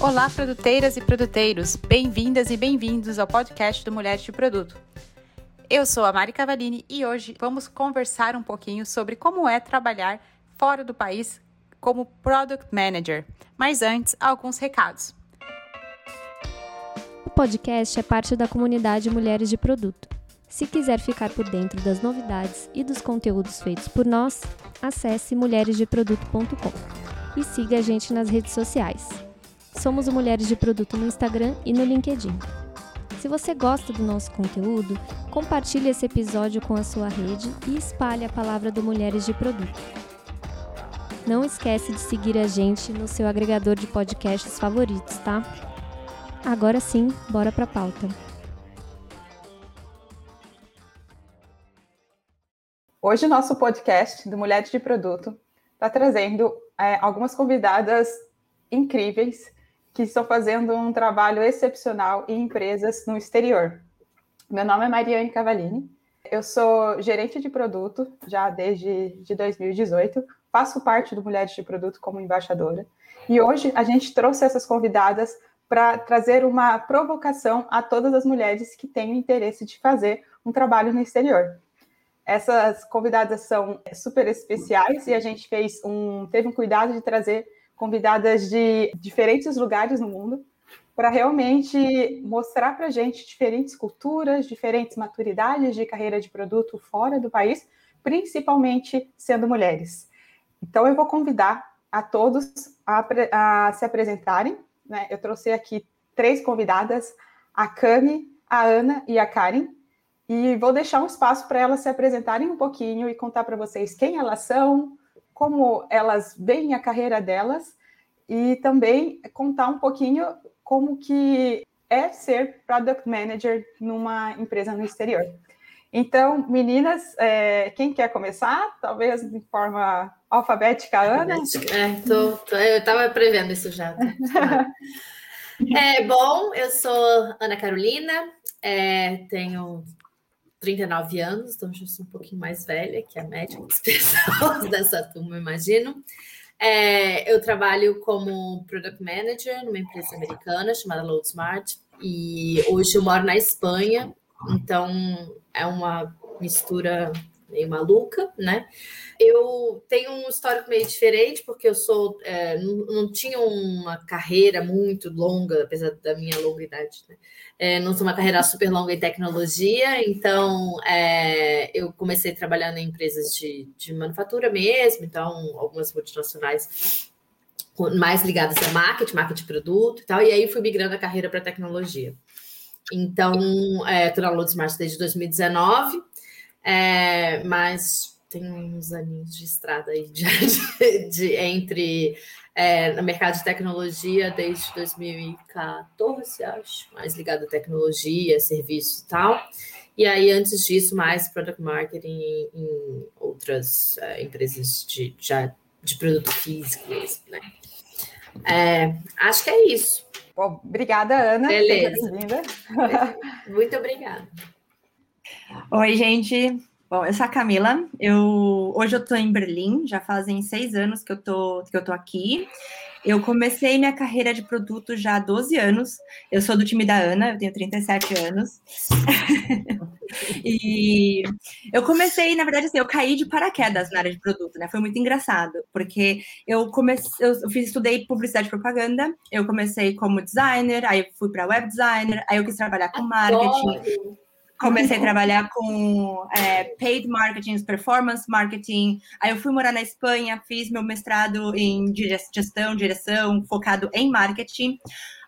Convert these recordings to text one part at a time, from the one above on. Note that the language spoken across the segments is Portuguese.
Olá, produteiras e produteiros! Bem-vindas e bem-vindos ao podcast do Mulheres de Produto. Eu sou a Mari Cavalini e hoje vamos conversar um pouquinho sobre como é trabalhar fora do país como Product Manager. Mas antes, alguns recados. O podcast é parte da comunidade Mulheres de Produto. Se quiser ficar por dentro das novidades e dos conteúdos feitos por nós, acesse mulheresdeproduto.com e siga a gente nas redes sociais. Somos Mulheres de Produto no Instagram e no LinkedIn. Se você gosta do nosso conteúdo, compartilhe esse episódio com a sua rede e espalhe a palavra do Mulheres de Produto. Não esquece de seguir a gente no seu agregador de podcasts favoritos, tá? Agora sim, bora pra pauta. Hoje o nosso podcast do Mulheres de Produto está trazendo é, algumas convidadas incríveis que estão fazendo um trabalho excepcional em empresas no exterior. Meu nome é Mariane Cavalini, eu sou gerente de produto já desde de 2018, faço parte do Mulheres de Produto como embaixadora, e hoje a gente trouxe essas convidadas para trazer uma provocação a todas as mulheres que têm o interesse de fazer um trabalho no exterior. Essas convidadas são super especiais e a gente fez um, teve um cuidado de trazer convidadas de diferentes lugares no mundo para realmente mostrar para a gente diferentes culturas, diferentes maturidades de carreira de produto fora do país, principalmente sendo mulheres. Então, eu vou convidar a todos a, a se apresentarem. Né? Eu trouxe aqui três convidadas, a Cami, a Ana e a Karen, e vou deixar um espaço para elas se apresentarem um pouquinho e contar para vocês quem elas são, como elas veem a carreira delas e também contar um pouquinho como que é ser Product Manager numa empresa no exterior. Então, meninas, é, quem quer começar? Talvez de forma alfabética, Ana? É, tô, tô, eu estava prevendo isso já. é, bom, eu sou Ana Carolina, é, tenho 39 anos, então já sou um pouquinho mais velha que a média das pessoas dessa turma, imagino. É, eu trabalho como Product Manager numa empresa americana chamada LoadSmart e hoje eu moro na Espanha, então é uma mistura meio maluca, né? Eu tenho um histórico meio diferente, porque eu sou é, não, não, tinha uma carreira muito longa, apesar da minha longa idade, né? É, não sou uma carreira super longa em tecnologia, então é, eu comecei trabalhando em empresas de, de manufatura mesmo, então algumas multinacionais mais ligadas a marketing, marketing de produto e tal, e aí fui migrando a carreira para tecnologia. Então, estou é, na Load desde 2019, é, mas tem uns aninhos de estrada aí de, de, de entre é, no mercado de tecnologia desde 2014, acho, mais ligado à tecnologia, serviços e tal. E aí, antes disso, mais product marketing em, em outras é, empresas de, já, de produto físico mesmo, né? É, acho que é isso. Bom, obrigada, Ana. Beleza. Muito obrigada. Oi, gente. Bom, eu sou a Camila. Eu hoje eu tô em Berlim, já fazem seis anos que eu tô que eu tô aqui. Eu comecei minha carreira de produto já há 12 anos. Eu sou do time da Ana, eu tenho 37 anos. e eu comecei, na verdade, assim, eu caí de paraquedas na área de produto, né? Foi muito engraçado, porque eu comecei, eu fiz, estudei publicidade e propaganda, eu comecei como designer, aí fui para web designer, aí eu quis trabalhar com marketing. Adoro comecei a trabalhar com é, paid marketing, performance marketing. Aí eu fui morar na Espanha, fiz meu mestrado em gestão, direção, focado em marketing.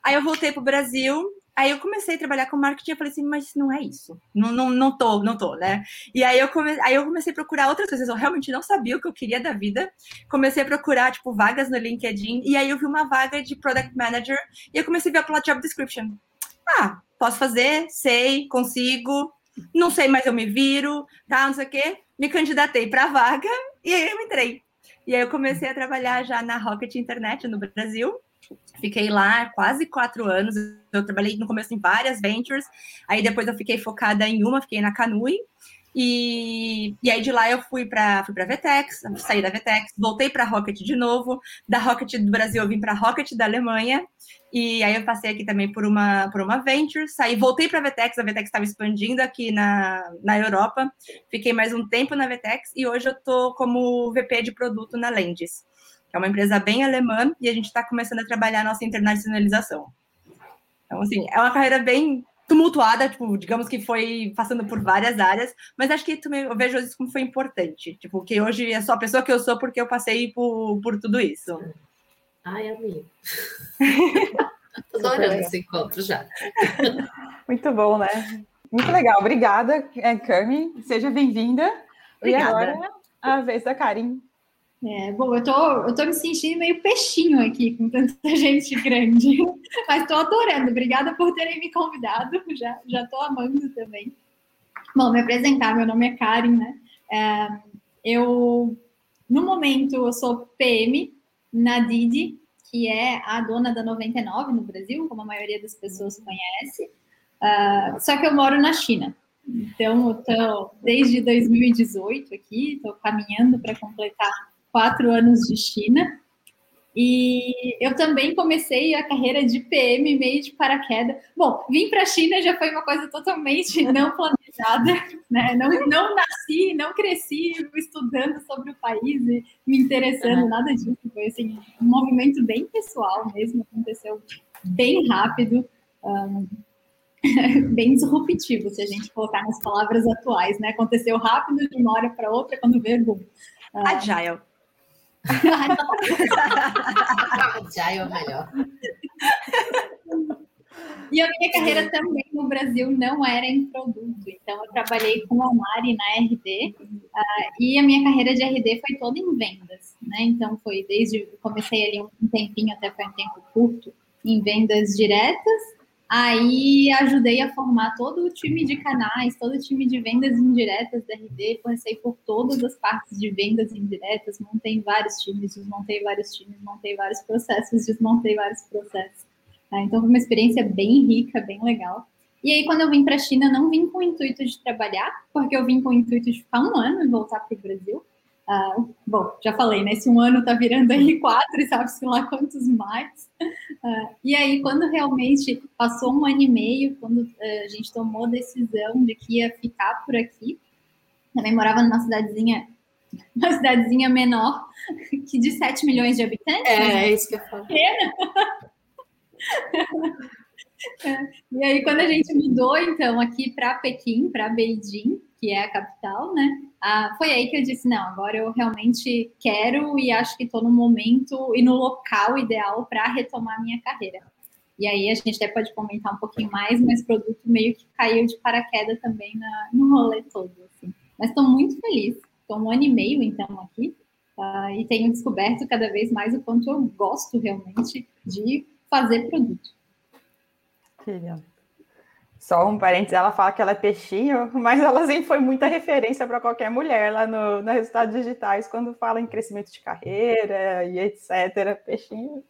Aí eu voltei para o Brasil. Aí eu comecei a trabalhar com marketing e falei assim, mas não é isso. Não, não, não tô, não tô, né? E aí eu, come... aí eu comecei a procurar outras coisas. Eu realmente não sabia o que eu queria da vida. Comecei a procurar, tipo, vagas no LinkedIn. E aí eu vi uma vaga de Product Manager. E eu comecei a ver pela job description. Ah, posso fazer, sei, consigo, não sei, mas eu me viro, tá, não sei o quê. Me candidatei para a vaga e aí eu entrei. E aí eu comecei a trabalhar já na Rocket Internet no Brasil. Fiquei lá quase quatro anos. Eu trabalhei no começo em várias ventures. Aí depois eu fiquei focada em uma, fiquei na Canui. E, e aí de lá eu fui para fui para Vetex, saí da Vetex, voltei para Rocket de novo. Da Rocket do Brasil eu vim para Rocket da Alemanha. E aí eu passei aqui também por uma por uma venture, saí, voltei para Vetex, a Vetex estava expandindo aqui na, na Europa. Fiquei mais um tempo na Vetex e hoje eu tô como VP de produto na Lendis, que é uma empresa bem alemã e a gente está começando a trabalhar a nossa internacionalização. Então assim, é uma carreira bem tumultuada, tipo, digamos que foi passando por várias áreas, mas acho que também eu vejo isso como foi importante, tipo, que hoje é só a pessoa que eu sou porque eu passei por, por tudo isso. Ai, amigo. Tô adorando esse encontro já. Muito bom, né? Muito legal. Obrigada, Cami. Seja bem-vinda. E agora, a vez da Karim. É, bom, eu tô, eu tô me sentindo meio peixinho aqui com tanta gente grande, mas tô adorando. Obrigada por terem me convidado, já, já tô amando também. Bom, me apresentar, meu nome é Karen, né? É, eu, no momento, eu sou PM na Didi, que é a dona da 99 no Brasil, como a maioria das pessoas conhece. Uh, só que eu moro na China. Então, eu tô desde 2018 aqui, estou caminhando para completar quatro anos de China. E eu também comecei a carreira de PM meio de paraquedas. Bom, vim para a China já foi uma coisa totalmente não planejada, né? Não, não nasci, não cresci estudando sobre o país e me interessando, nada disso. Foi assim, um movimento bem pessoal mesmo, aconteceu bem rápido, um, bem disruptivo, se a gente colocar nas palavras atuais, né? Aconteceu rápido de uma hora para outra quando veio boom. Uh, Agile. Já é o melhor. E a minha carreira também no Brasil não era em produto, então eu trabalhei com a Mari na RD uh, e a minha carreira de RD foi toda em vendas, né? Então foi desde comecei ali um tempinho até foi um tempo curto em vendas diretas Aí ajudei a formar todo o time de canais, todo o time de vendas indiretas da RD, passei por todas as partes de vendas indiretas, montei vários times, desmontei vários times, montei vários processos, desmontei vários processos. Tá? Então foi uma experiência bem rica, bem legal. E aí, quando eu vim para a China, não vim com o intuito de trabalhar, porque eu vim com o intuito de ficar um ano e voltar para o Brasil. Uh, bom, já falei, né? Esse um ano tá virando aí quatro, e sabe-se lá quantos mais. Uh, e aí, quando realmente passou um ano e meio, quando uh, a gente tomou a decisão de que ia ficar por aqui, também morava numa cidadezinha, uma cidadezinha menor, que de 7 milhões de habitantes. É, é isso que eu falo. É. E aí, quando a gente mudou, então, aqui para Pequim, para Beijing, que é a capital, né? Ah, foi aí que eu disse: não, agora eu realmente quero e acho que estou no momento e no local ideal para retomar minha carreira. E aí a gente até pode comentar um pouquinho mais, mas o produto meio que caiu de paraquedas também na, no rolê todo. Assim. Mas estou muito feliz. Estou um ano e meio, então, aqui. Uh, e tenho descoberto cada vez mais o quanto eu gosto realmente de fazer produto. Filha. Só um parênteses, ela fala que ela é peixinho, mas ela sempre foi muita referência para qualquer mulher lá no, no Resultados Digitais, quando fala em crescimento de carreira e etc. Peixinho.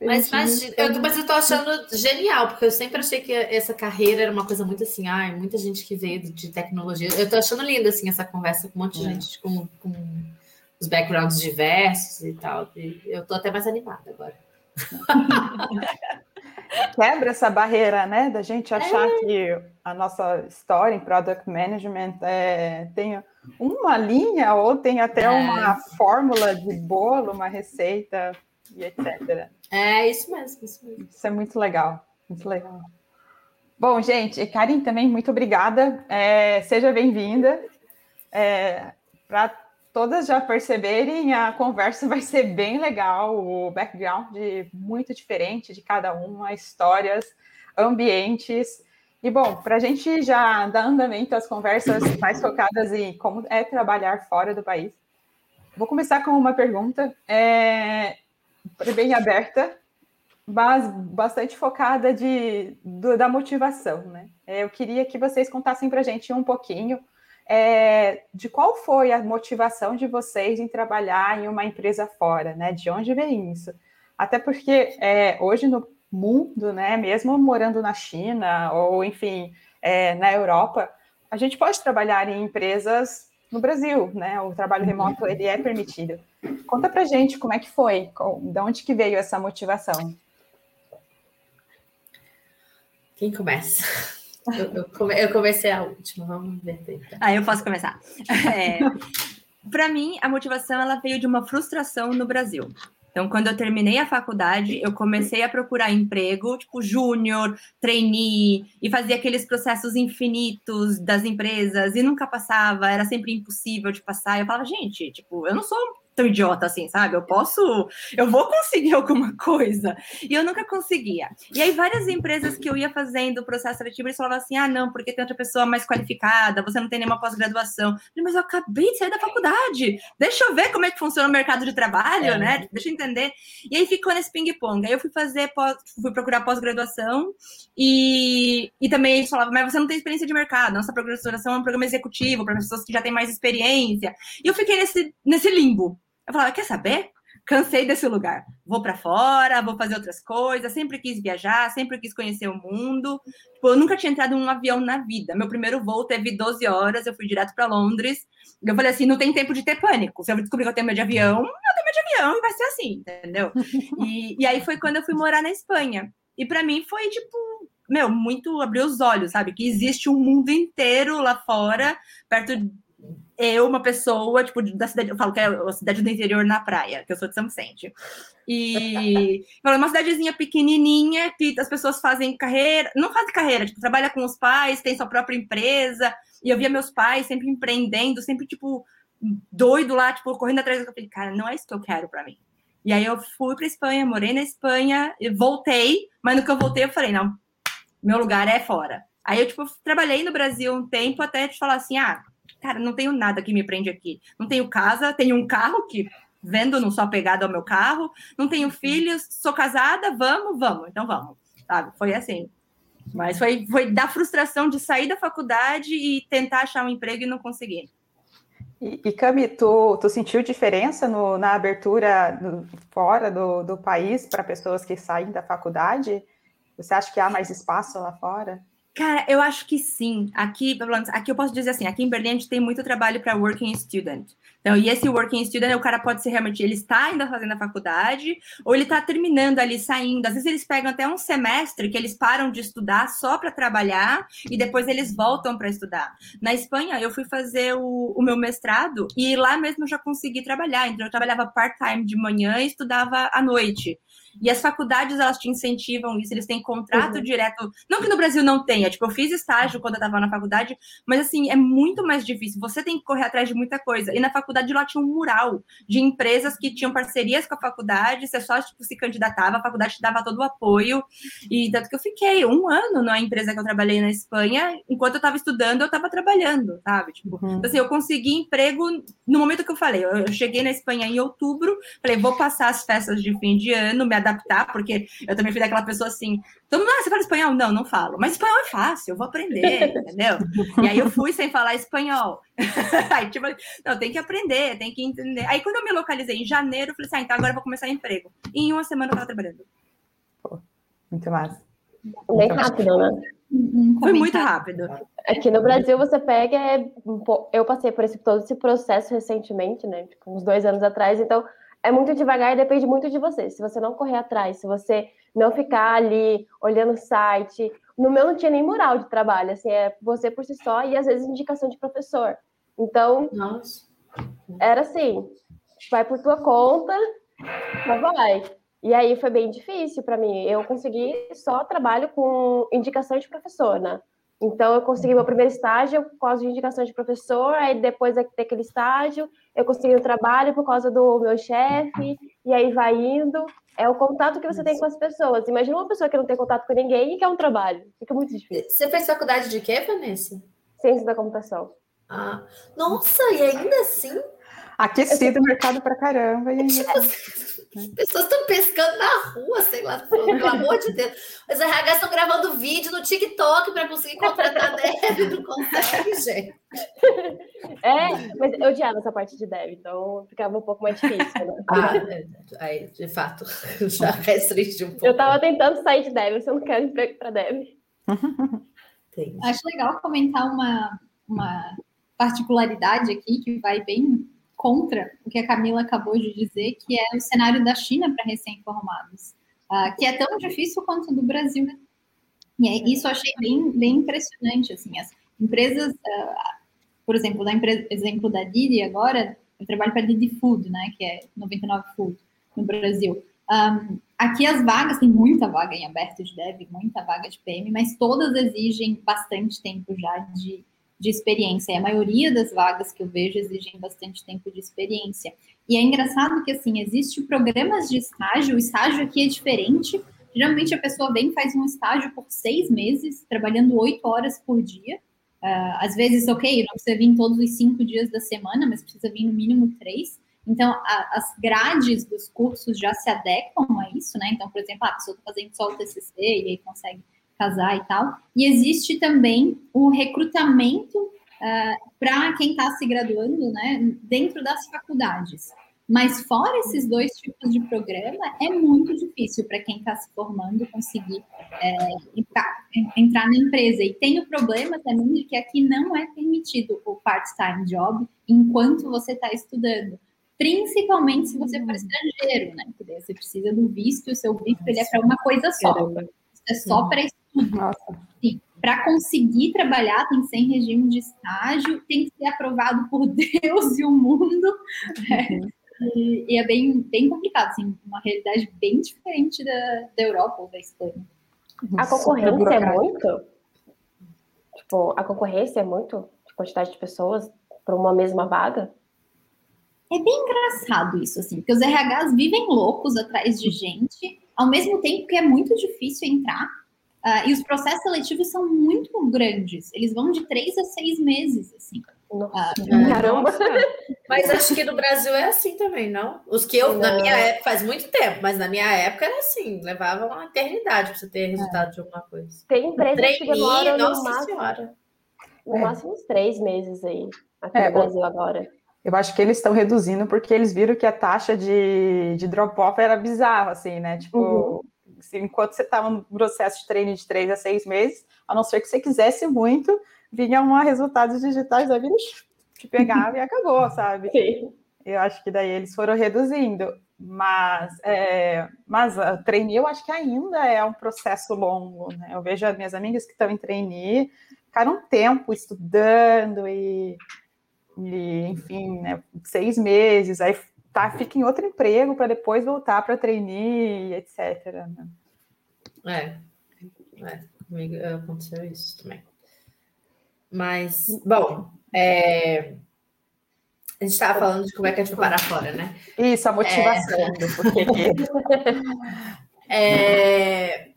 Mas, mas, eu, mas eu tô achando genial, porque eu sempre achei que essa carreira era uma coisa muito assim, ai, muita gente que veio de tecnologia. Eu tô achando linda, assim, essa conversa com um monte de é. gente com, com os backgrounds diversos e tal. E eu tô até mais animada agora. Quebra essa barreira, né, da gente achar é. que a nossa história em product management é, tem uma linha ou tem até é. uma fórmula de bolo, uma receita e etc. É isso mesmo, isso mesmo. Isso é muito legal, muito legal. Bom, gente, Karim também, muito obrigada. É, seja bem-vinda. É, Para todas já perceberem, a conversa vai ser bem legal, o background muito diferente de cada uma, histórias, ambientes. E bom, para a gente já dar andamento às conversas mais focadas em como é trabalhar fora do país, vou começar com uma pergunta é, bem aberta, mas bastante focada de, do, da motivação. Né? É, eu queria que vocês contassem para a gente um pouquinho é, de qual foi a motivação de vocês em trabalhar em uma empresa fora, né? De onde vem isso? Até porque é, hoje no mundo, né, mesmo morando na China ou enfim é, na Europa, a gente pode trabalhar em empresas no Brasil, né? O trabalho remoto ele é permitido. Conta pra gente como é que foi, de onde que veio essa motivação? Quem começa? Eu, eu, come, eu comecei a última, vamos ver. Então. Ah, eu posso começar. É, para mim, a motivação ela veio de uma frustração no Brasil. Então, quando eu terminei a faculdade, eu comecei a procurar emprego, tipo júnior, trainee, e fazia aqueles processos infinitos das empresas e nunca passava, era sempre impossível de passar. Eu falava, gente, tipo, eu não sou tão idiota assim, sabe? Eu posso, eu vou conseguir alguma coisa. E eu nunca conseguia. E aí, várias empresas que eu ia fazendo o processo seletivo, eles falavam assim: ah, não, porque tem outra pessoa mais qualificada, você não tem nenhuma pós-graduação. Mas eu acabei de sair da faculdade. Deixa eu ver como é que funciona o mercado de trabalho, é. né? Deixa eu entender. E aí ficou nesse ping-pong. Aí eu fui fazer, pós, fui procurar pós-graduação e, e também eles falavam, mas você não tem experiência de mercado. Nossa pós-graduação é um programa executivo para pessoas que já têm mais experiência. E eu fiquei nesse, nesse limbo. Eu falava, quer saber? Cansei desse lugar. Vou para fora, vou fazer outras coisas. Sempre quis viajar, sempre quis conhecer o mundo. Tipo, eu nunca tinha entrado em um avião na vida. Meu primeiro voo teve 12 horas, eu fui direto para Londres. Eu falei assim: não tem tempo de ter pânico. Se eu descobrir que eu tenho medo de avião, eu tenho medo de avião e vai ser assim, entendeu? E, e aí foi quando eu fui morar na Espanha. E para mim foi tipo, meu, muito abrir os olhos, sabe? Que existe um mundo inteiro lá fora, perto eu, uma pessoa, tipo, da cidade, eu falo que é a cidade do interior na praia, que eu sou de São Vicente. E é uma cidadezinha pequenininha que as pessoas fazem carreira, não fazem carreira, tipo, trabalha com os pais, tem sua própria empresa. E eu via meus pais sempre empreendendo, sempre, tipo, doido lá, tipo, correndo atrás. Eu falei, cara, não é isso que eu quero para mim. E aí eu fui para Espanha, morei na Espanha, voltei, mas no que eu voltei eu falei, não, meu lugar é fora. Aí eu, tipo, trabalhei no Brasil um tempo até te falar assim, ah, cara, não tenho nada que me prende aqui. Não tenho casa, tenho um carro que vendo, não sou apegado ao meu carro, não tenho filhos, sou casada, vamos, vamos, então vamos, sabe? Foi assim. Mas foi, foi da frustração de sair da faculdade e tentar achar um emprego e não conseguir. E, e Cami, tu, tu sentiu diferença no, na abertura no, fora do, do país para pessoas que saem da faculdade? Você acha que há mais espaço lá fora? Cara, eu acho que sim. Aqui, aqui eu posso dizer assim, aqui em Berlim a gente tem muito trabalho para working student. Então, e esse working student, o cara pode ser realmente, ele está ainda fazendo a faculdade, ou ele está terminando ali, saindo. Às vezes eles pegam até um semestre que eles param de estudar só para trabalhar e depois eles voltam para estudar. Na Espanha, eu fui fazer o, o, meu mestrado e lá mesmo eu já consegui trabalhar. Então, eu trabalhava part-time de manhã e estudava à noite. E as faculdades, elas te incentivam isso, eles têm contrato uhum. direto. Não que no Brasil não tenha, tipo, eu fiz estágio quando eu estava na faculdade, mas assim, é muito mais difícil. Você tem que correr atrás de muita coisa. E na faculdade lá tinha um mural de empresas que tinham parcerias com a faculdade, você só tipo, se candidatava, a faculdade te dava todo o apoio. E tanto que eu fiquei um ano na empresa que eu trabalhei na Espanha, enquanto eu estava estudando, eu estava trabalhando, sabe? Tipo, uhum. então, assim, eu consegui emprego no momento que eu falei. Eu cheguei na Espanha em outubro, falei, vou passar as festas de fim de ano, me adaptar, porque eu também fui daquela pessoa assim, todo mundo, ah, você fala espanhol? Não, não falo. Mas espanhol é fácil, eu vou aprender, entendeu? E aí eu fui sem falar espanhol. aí, tipo, não, tem que aprender, tem que entender. Aí quando eu me localizei em janeiro, eu falei assim, ah, então agora eu vou começar emprego. E em uma semana eu tava trabalhando. Pô, muito massa. Bem rápido, né? Uhum, Foi muito rápido. Aqui no Brasil você pega, é, eu passei por esse, todo esse processo recentemente, né? Tipo, uns dois anos atrás, então é muito devagar e depende muito de você. Se você não correr atrás, se você não ficar ali olhando o site. No meu não tinha nem moral de trabalho, assim, é você por si só e às vezes indicação de professor. Então, Nossa. era assim, vai por tua conta, mas vai. E aí foi bem difícil para mim. Eu consegui só trabalho com indicação de professor, né? Então, eu consegui meu primeiro estágio por causa de indicação de professor, aí depois daquele estágio, eu consegui o um trabalho por causa do meu chefe, e aí vai indo. É o contato que você tem com as pessoas. Imagina uma pessoa que não tem contato com ninguém e quer um trabalho. Fica muito difícil. Você fez faculdade de quê, Vanessa? Ciência da computação. Ah, nossa, e ainda assim? Aquecido o mercado pra caramba. E ainda... Tipo, as pessoas estão pescando na rua, sei lá, pelo amor de Deus. Os RH estão gravando vídeo no TikTok para conseguir contratar dev, não consegue, gente. É, mas eu odiava essa parte de dev, então ficava um pouco mais difícil. Né? Ah, é, aí, de fato, já restringe um pouco. Eu estava tentando sair de dev, eu não quero emprego para dev. Acho legal comentar uma, uma particularidade aqui que vai bem contra o que a Camila acabou de dizer, que é o cenário da China para recém-formados, uh, que é tão difícil quanto do Brasil. E é, isso eu achei bem, bem impressionante, assim, as empresas, uh, por exemplo, da empresa, exemplo da Didi agora, eu trabalho para Didi Food, né, que é 99 Food no Brasil. Um, aqui as vagas, tem muita vaga em aberto de dev, muita vaga de PM, mas todas exigem bastante tempo já de de experiência. E a maioria das vagas que eu vejo exigem bastante tempo de experiência. E é engraçado que, assim, existem programas de estágio, o estágio aqui é diferente. Geralmente a pessoa vem faz um estágio por seis meses, trabalhando oito horas por dia. Uh, às vezes, ok, não precisa vir todos os cinco dias da semana, mas precisa vir no mínimo três. Então, a, as grades dos cursos já se adequam a isso, né? Então, por exemplo, a pessoa está fazendo só o TCC e aí consegue casar e tal. E existe também o recrutamento uh, ah, para quem está se graduando, né, dentro das faculdades. Mas fora esses dois tipos de programa, é muito difícil para quem está se formando conseguir é, entrar na empresa. E tem o problema também de que aqui não é permitido o part-time job enquanto você está estudando. Principalmente se você for estrangeiro, né? Porque você precisa do visto, o seu visto ele é para uma coisa só. É só para nossa. Sim. Para conseguir trabalhar, tem que ser em regime de estágio, tem que ser aprovado por Deus e o mundo. Uhum. E, e, é bem, bem complicado, assim, uma realidade bem diferente da, da Europa ou da Espanha. A concorrência é muito? Tipo, a concorrência é muito de quantidade de pessoas para uma mesma vaga? É bem engraçado isso, assim, porque os RHs vivem loucos atrás de gente, ao mesmo tempo que é muito difícil entrar. Uh, e os processos seletivos são muito grandes. Eles vão de três a seis meses, assim. Uh, Caramba! Mas acho que no Brasil é assim também, não? Os que eu, não. na minha época, faz muito tempo, mas na minha época era assim, levava uma eternidade para você ter resultado é. de alguma coisa. Tem empresas que demoram no máximo, senhora. no é. máximo uns três meses aí, aqui é, no Brasil agora. Eu acho que eles estão reduzindo porque eles viram que a taxa de, de drop-off era bizarra, assim, né? Tipo, uhum enquanto você estava no processo de treino de três a seis meses, a não ser que você quisesse muito, vinha um resultados digitais, aí te pegava e acabou, sabe? Sim. Eu acho que daí eles foram reduzindo. Mas, é, mas a trainee eu acho que ainda é um processo longo, né? Eu vejo as minhas amigas que estão em trainee, ficaram um tempo estudando e, e enfim, né, seis meses, aí tá, fica em outro emprego para depois voltar para trainee, etc. Né? É, é, comigo aconteceu isso também. Mas, bom, é, a gente estava falando de como é que a gente vai parar fora, né? Isso, a motivação é, do porquê. é,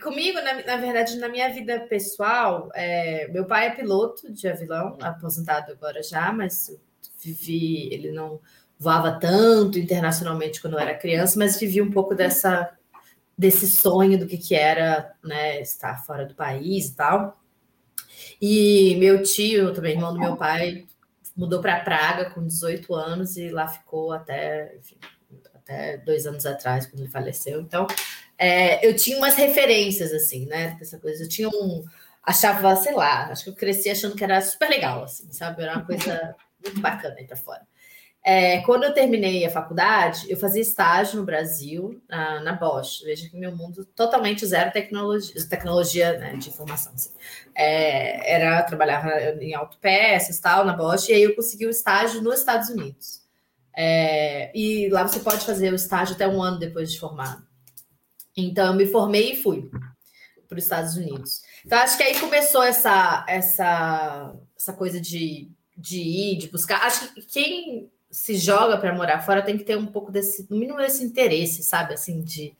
comigo, na, na, verdade, na minha vida pessoal, é, meu pai é piloto de avião, aposentado agora já, mas vivi, ele não voava tanto internacionalmente quando eu era criança, mas vivi um pouco dessa desse sonho do que, que era né, estar fora do país e tal. E meu tio, também irmão do meu pai, mudou para Praga com 18 anos e lá ficou até, enfim, até dois anos atrás, quando ele faleceu. Então, é, eu tinha umas referências, assim, né? Essa coisa. Eu tinha um. Achava, sei lá, acho que eu cresci achando que era super legal, assim, sabe? Era uma coisa muito bacana aí para fora. É, quando eu terminei a faculdade, eu fazia estágio no Brasil, na, na Bosch. Veja que meu mundo totalmente zero tecnologia, tecnologia né, de informação. Assim. É, era trabalhava em autopeças tal na Bosch e aí eu consegui o estágio nos Estados Unidos. É, e lá você pode fazer o estágio até um ano depois de formado. Então eu me formei e fui para os Estados Unidos. Então acho que aí começou essa essa essa coisa de de ir, de buscar. Acho que quem se joga para morar fora tem que ter um pouco desse, no mínimo desse interesse, sabe? Assim, de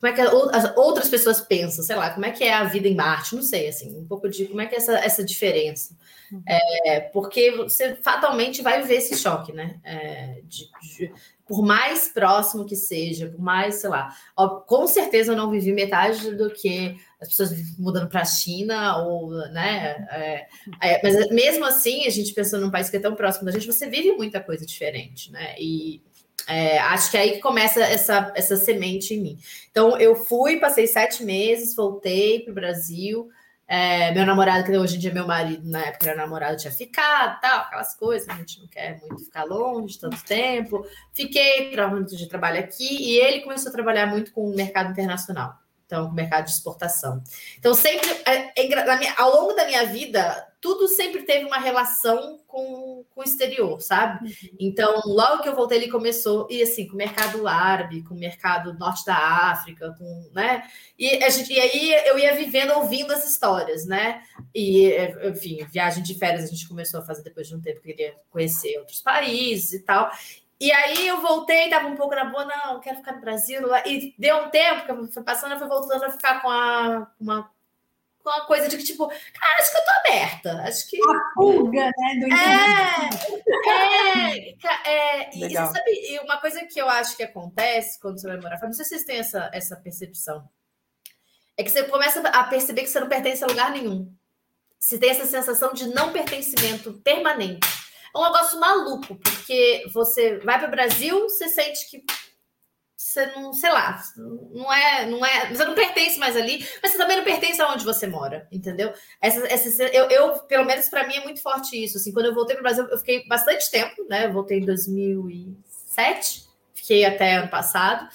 como é que as outras pessoas pensam, sei lá, como é que é a vida em Marte, não sei, assim, um pouco de como é que é essa, essa diferença. Uhum. É, porque você fatalmente vai viver esse choque, né? É, de, de, por mais próximo que seja, por mais, sei lá, ó, com certeza eu não vivi metade do que as pessoas mudando para a China, ou, né? É, é, mas mesmo assim, a gente pensando num país que é tão próximo da gente, você vive muita coisa diferente, né? E é, acho que é aí que começa essa, essa semente em mim. Então, eu fui, passei sete meses, voltei para o Brasil, É, meu namorado, que hoje em dia é meu marido, na época era namorado, tinha ficado, tal, aquelas coisas, a gente não quer muito ficar longe tanto tempo. Fiquei trabalhando de trabalho aqui e ele começou a trabalhar muito com o mercado internacional então, mercado de exportação. Então, sempre, é, é, ao longo da minha vida, tudo sempre teve uma relação com, com o exterior, sabe? Uhum. Então, logo que eu voltei, ele começou, e assim, com o mercado árabe, com o mercado norte da África, com, né? E, a gente, e aí eu ia vivendo, ouvindo as histórias, né? E, enfim, viagem de férias a gente começou a fazer depois de um tempo, queria conhecer outros países e tal. E aí eu voltei, tava um pouco na boa, não, quero ficar no Brasil. E deu um tempo que eu fui passando, eu fui voltando a ficar com a, uma, com uma coisa de que, tipo, cara, acho que eu tô aberta. Acho que. A pulga, né? Do é, é, é, e você sabe, e uma coisa que eu acho que acontece quando você vai morar fora, não sei se vocês têm essa, essa percepção. É que você começa a perceber que você não pertence a lugar nenhum. Você tem essa sensação de não pertencimento permanente um negócio maluco, porque você vai para o Brasil, você sente que você não, sei lá, não é, não é, você não pertence mais ali, mas você também não pertence aonde você mora, entendeu? Essa, essa, eu, eu pelo menos para mim é muito forte isso. Assim, quando eu voltei para o Brasil, eu fiquei bastante tempo, né? Eu voltei em 2007, fiquei até ano passado.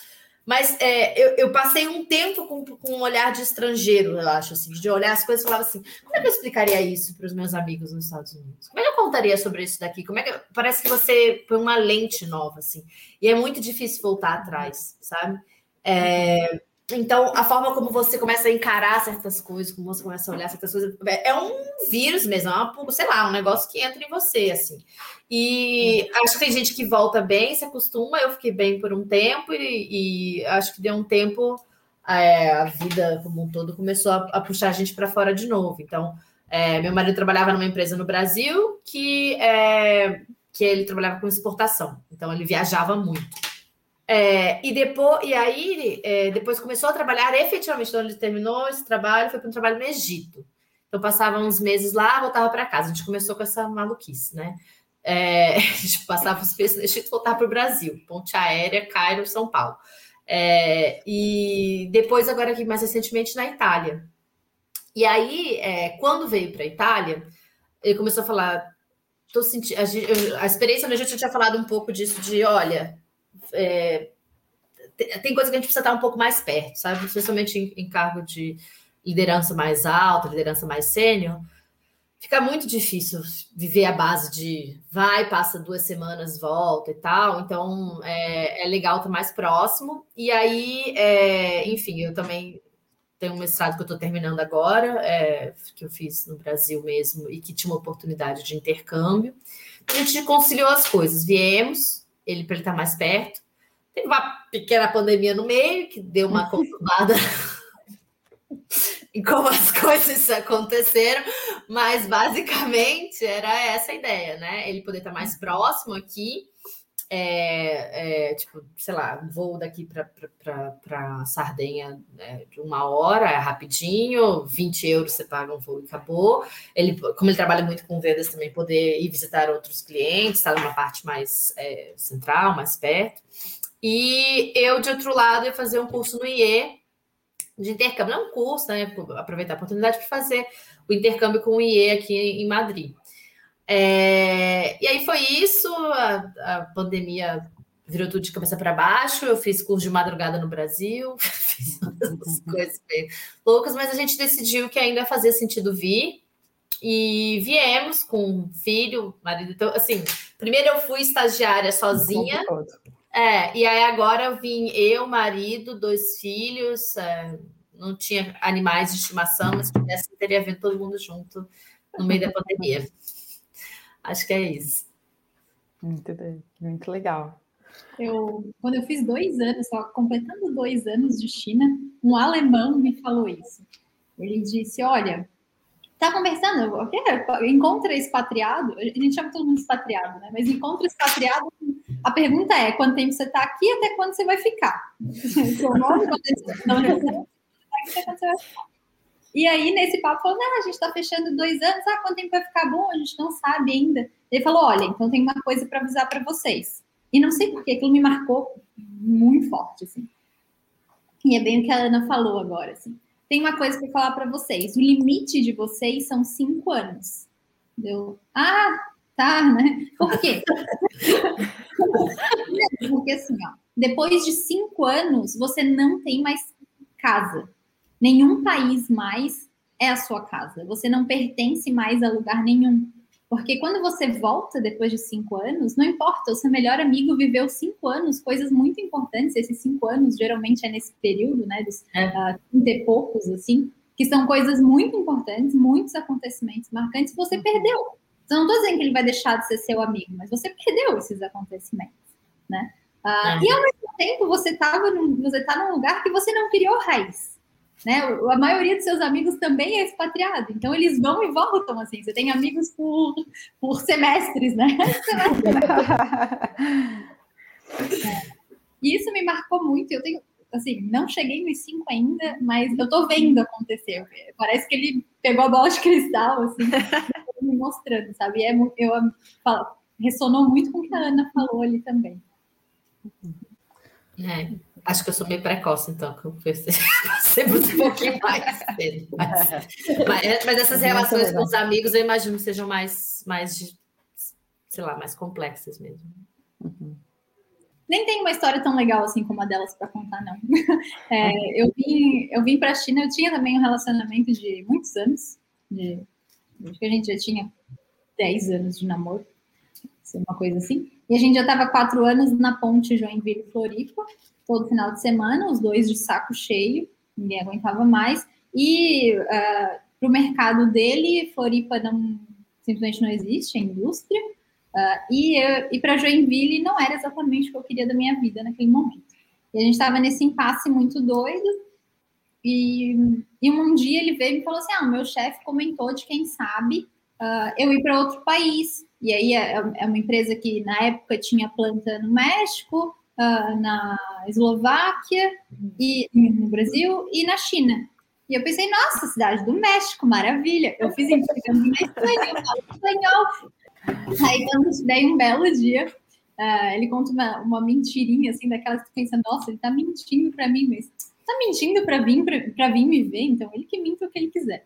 Mas é, eu, eu, passei um tempo com, com, um olhar de estrangeiro, eu acho, assim, de olhar as coisas e falava assim: como é que eu explicaria isso para os meus amigos nos Estados Unidos? Como é que eu contaria sobre isso daqui? Como é que parece que você põe uma lente nova, assim, e é muito difícil voltar atrás, sabe? É, então, a forma como você começa a encarar certas coisas, como você começa a olhar certas coisas, é, é um vírus mesmo, é uma, sei lá, um negócio que entra em você, assim. E uhum. acho que tem gente que volta bem, se acostuma. Eu fiquei bem por um tempo e, e acho que deu um tempo, é, a vida como um todo começou a, a puxar a gente para fora de novo. Então, é, meu marido trabalhava numa empresa no Brasil que, é, que ele trabalhava com exportação, então ele viajava muito. É, e depois, e aí é, depois começou a trabalhar efetivamente. Então ele terminou esse trabalho, foi para um trabalho no Egito. Então passava uns meses lá, voltava para casa. A gente começou com essa maluquice, né? É, a gente passava os meses no Egito, voltava para o Brasil, ponte aérea, Cairo, São Paulo. É, e depois agora aqui mais recentemente na Itália. E aí, é, quando veio para a Itália, ele começou a falar, tô sentindo a, a experiência no Egito eu tinha falado um pouco disso de, olha, é, tem coisa que a gente precisa estar um pouco mais perto, sabe? Especialmente em, em cargo de liderança mais alta, liderança mais sênior, fica muito difícil viver a base de vai, passa duas semanas, volta e tal. Então é, é legal estar mais próximo. E aí, é, enfim, eu também tenho um mestrado que eu estou terminando agora, é, que eu fiz no Brasil mesmo, e que tinha uma oportunidade de intercâmbio. A gente conciliou as coisas, viemos, ele para ele estar mais perto. Teve uma pequena pandemia no meio, que deu uma conturbada em como as coisas aconteceram, mas basicamente era essa a ideia, né? Ele poder estar mais próximo aqui. É, é, tipo, sei lá, voo daqui para Sardenha né, de uma hora, é rapidinho, 20 euros você paga um voo e acabou. Ele, como ele trabalha muito com vendas, também poder ir visitar outros clientes, estar tá numa parte mais é, central, mais perto. E eu, de outro lado, ia fazer um curso no IE de intercâmbio, não um curso, né? Aproveitar a oportunidade para fazer o intercâmbio com o IE aqui em Madrid. É, e aí foi isso, a, a, pandemia virou tudo de cabeça para baixo. Eu fiz curso de madrugada no Brasil, fiz coisas bem loucas, mas a gente decidiu que ainda fazia sentido vir. E viemos com filho, marido. Então, assim, primeiro eu fui estagiária sozinha. É, e aí agora eu vim eu, marido, dois filhos, é, não tinha animais de estimação, mas se tivesse, teria vindo todo mundo junto no meio da pandemia. Acho que é isso. Muito bem, muito legal. Eu, quando eu fiz dois anos, só completando dois anos de China, um alemão me falou isso. Ele disse: Olha, tá conversando, encontra expatriado, a gente chama todo mundo expatriado, né? Mas encontra expatriado, a pergunta é quanto tempo você está aqui até quando você vai ficar. E aí, nesse papo, falou: não, a gente está fechando dois anos, ah, quanto tempo vai ficar bom? A gente não sabe ainda. Ele falou: olha, então tem uma coisa para avisar para vocês. E não sei por que aquilo me marcou muito forte, assim. E é bem o que a Ana falou agora, assim tem uma coisa para falar para vocês. O limite de vocês são cinco anos. Deu? Ah, tá, né? Por quê? Porque assim, ó, depois de cinco anos, você não tem mais casa. Nenhum país mais é a sua casa. Você não pertence mais a lugar nenhum. Porque quando você volta depois de cinco anos, não importa, o seu melhor amigo viveu cinco anos, coisas muito importantes. Esses cinco anos geralmente é nesse período, né, dos é. uh, e poucos, assim, que são coisas muito importantes, muitos acontecimentos marcantes, você uhum. perdeu. Então, não estou dizendo que ele vai deixar de ser seu amigo, mas você perdeu esses acontecimentos, né? Uh, é. E ao mesmo tempo, você estava você está num lugar que você não criou raiz. Né? A maioria dos seus amigos também é expatriado, então eles vão e voltam assim. Você tem amigos por, por semestres, né? E isso me marcou muito. Eu tenho, assim, não cheguei nos cinco ainda, mas eu tô vendo acontecer. Parece que ele pegou a bola de cristal, assim, me mostrando, sabe? É, eu, eu ressonou muito com o que a Ana falou ali também. É. Acho que eu sou meio precoce, então, que eu passei um pouquinho mais cedo. Mas, mas, mas, essas relações com os amigos, eu imagino que sejam mais, mais sei lá, mais complexas mesmo. Uhum. Nem tem uma história tão legal assim como a delas para contar, não. É, eu vim, eu vim para a China, eu tinha também um relacionamento de muitos anos. De, acho que a gente já tinha 10 anos de namoro, uma coisa assim. E a gente já estava quatro anos na ponte Joinville-Floripa todo final de semana, os dois de saco cheio, ninguém aguentava mais. E uh, ah, para o mercado dele, Floripa não, simplesmente não existe, é indústria. Uh, e e para Joinville não era exatamente o que eu queria da minha vida naquele momento. E a gente estava nesse impasse muito doido. E, e um dia ele veio e me falou assim: Ah, meu chefe comentou de quem sabe uh, eu ir para outro país. E aí é, é, uma empresa que na época tinha planta no México, uh, na Eslováquia e no Brasil e na China. E eu pensei, nossa, cidade do México, maravilha. Eu fiz intercâmbio na Espanha, eu falo espanhol. Aí, daí um belo dia, uh, ele conta uma, uma mentirinha, assim, daquelas que pensa, nossa, ele tá mentindo para mim, mas tá mentindo para vir, para vir me ver, então ele que minta o que ele quiser.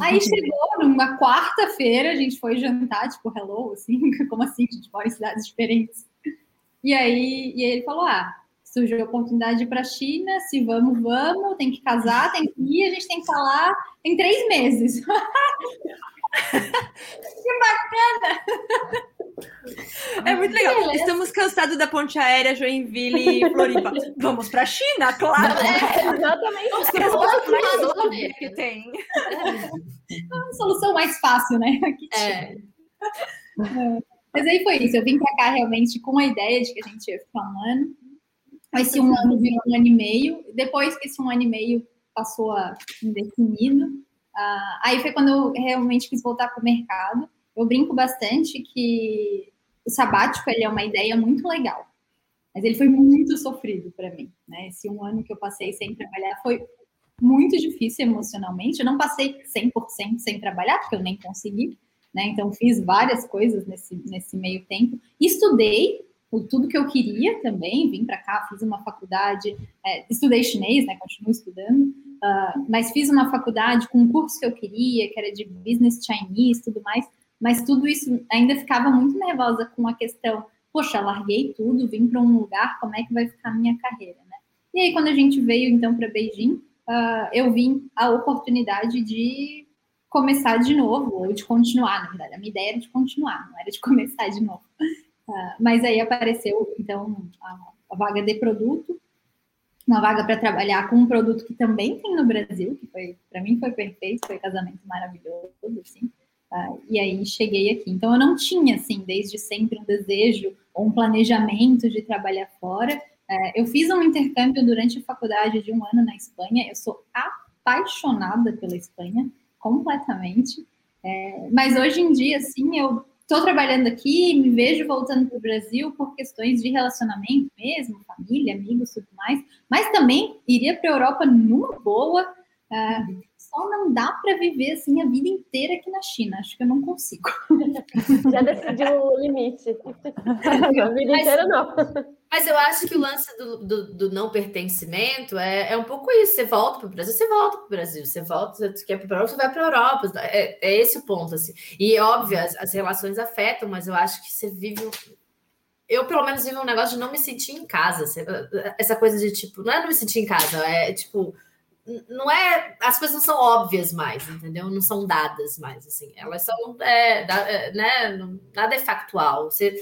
Aí chegou numa quarta-feira, a gente foi jantar, tipo, hello, assim, como assim, a gente mora em cidades diferentes. E aí, e aí ele falou: ah, surgiu a oportunidade para a China, se vamos, vamos, tem que casar, tem que ir, a gente tem que falar em três meses. que bacana! É muito legal. Estamos cansados da ponte aérea Joinville e Floripa. Vamos para a China, claro. É, exatamente. Vamos para a que tem. É uma solução mais fácil, né? É. é. Mas aí foi isso. Eu vim para cá realmente com a ideia de que a gente ia ficar um ano. Esse um ano virou um ano e meio. Depois que esse um ano e meio passou a indefinido, uh, aí foi quando eu realmente quis voltar para o mercado. Eu brinco bastante que o sabático ele é uma ideia muito legal, mas ele foi muito sofrido para mim. Né? Esse um ano que eu passei sem trabalhar foi muito difícil emocionalmente. Eu não passei 100% sem trabalhar, porque eu nem consegui né? Então, fiz várias coisas nesse, nesse meio tempo. Estudei tudo que eu queria também, vim para cá, fiz uma faculdade, é, estudei chinês, né? Continuo estudando, uh, mas fiz uma faculdade com um curso que eu queria, que era de business Chinese, tudo mais. Mas tudo isso ainda ficava muito nervosa com a questão, poxa, larguei tudo, vim para um lugar, como é que vai ficar a minha carreira, né? E aí, quando a gente veio então para Beijing, uh, eu vim a oportunidade de começar de novo, ou de continuar, na verdade. A minha ideia era de continuar, não era de começar de novo. Uh, mas aí apareceu, então, a, a vaga de produto, uma vaga para trabalhar com um produto que também tem no Brasil, que foi, para mim, foi perfeito, foi um casamento maravilhoso, assim. Uh, e aí cheguei aqui. Então, eu não tinha, assim, desde sempre um desejo ou um planejamento de trabalhar fora. Uh, eu fiz um intercâmbio durante a faculdade de um ano na Espanha. Eu sou apaixonada pela Espanha completamente. É, mas hoje em dia, assim, eu estou trabalhando aqui, me vejo voltando para o Brasil por questões de relacionamento mesmo, família, amigos, tudo mais. Mas também iria para a Europa numa boa. É, só não dá para viver assim a vida inteira aqui na China. Acho que eu não consigo. Já decidiu o limite. A vida inteira não. Mas eu acho que o lance do, do, do não pertencimento é, é, um pouco isso. Você volta para o Brasil, você volta para o Brasil. Você volta, você quer para a Europa, você vai para a Europa. É, é, esse o ponto. Assim. E, óbvio, as, as, relações afetam, mas eu acho que você vive. Eu, pelo menos, vivo um negócio de não me sentir em casa. Essa coisa de tipo, não é não me sentir em casa, é tipo. Não é. As coisas não são óbvias mais, entendeu? Não são dadas mais, assim. Elas são. É, é né, nada é factual. Você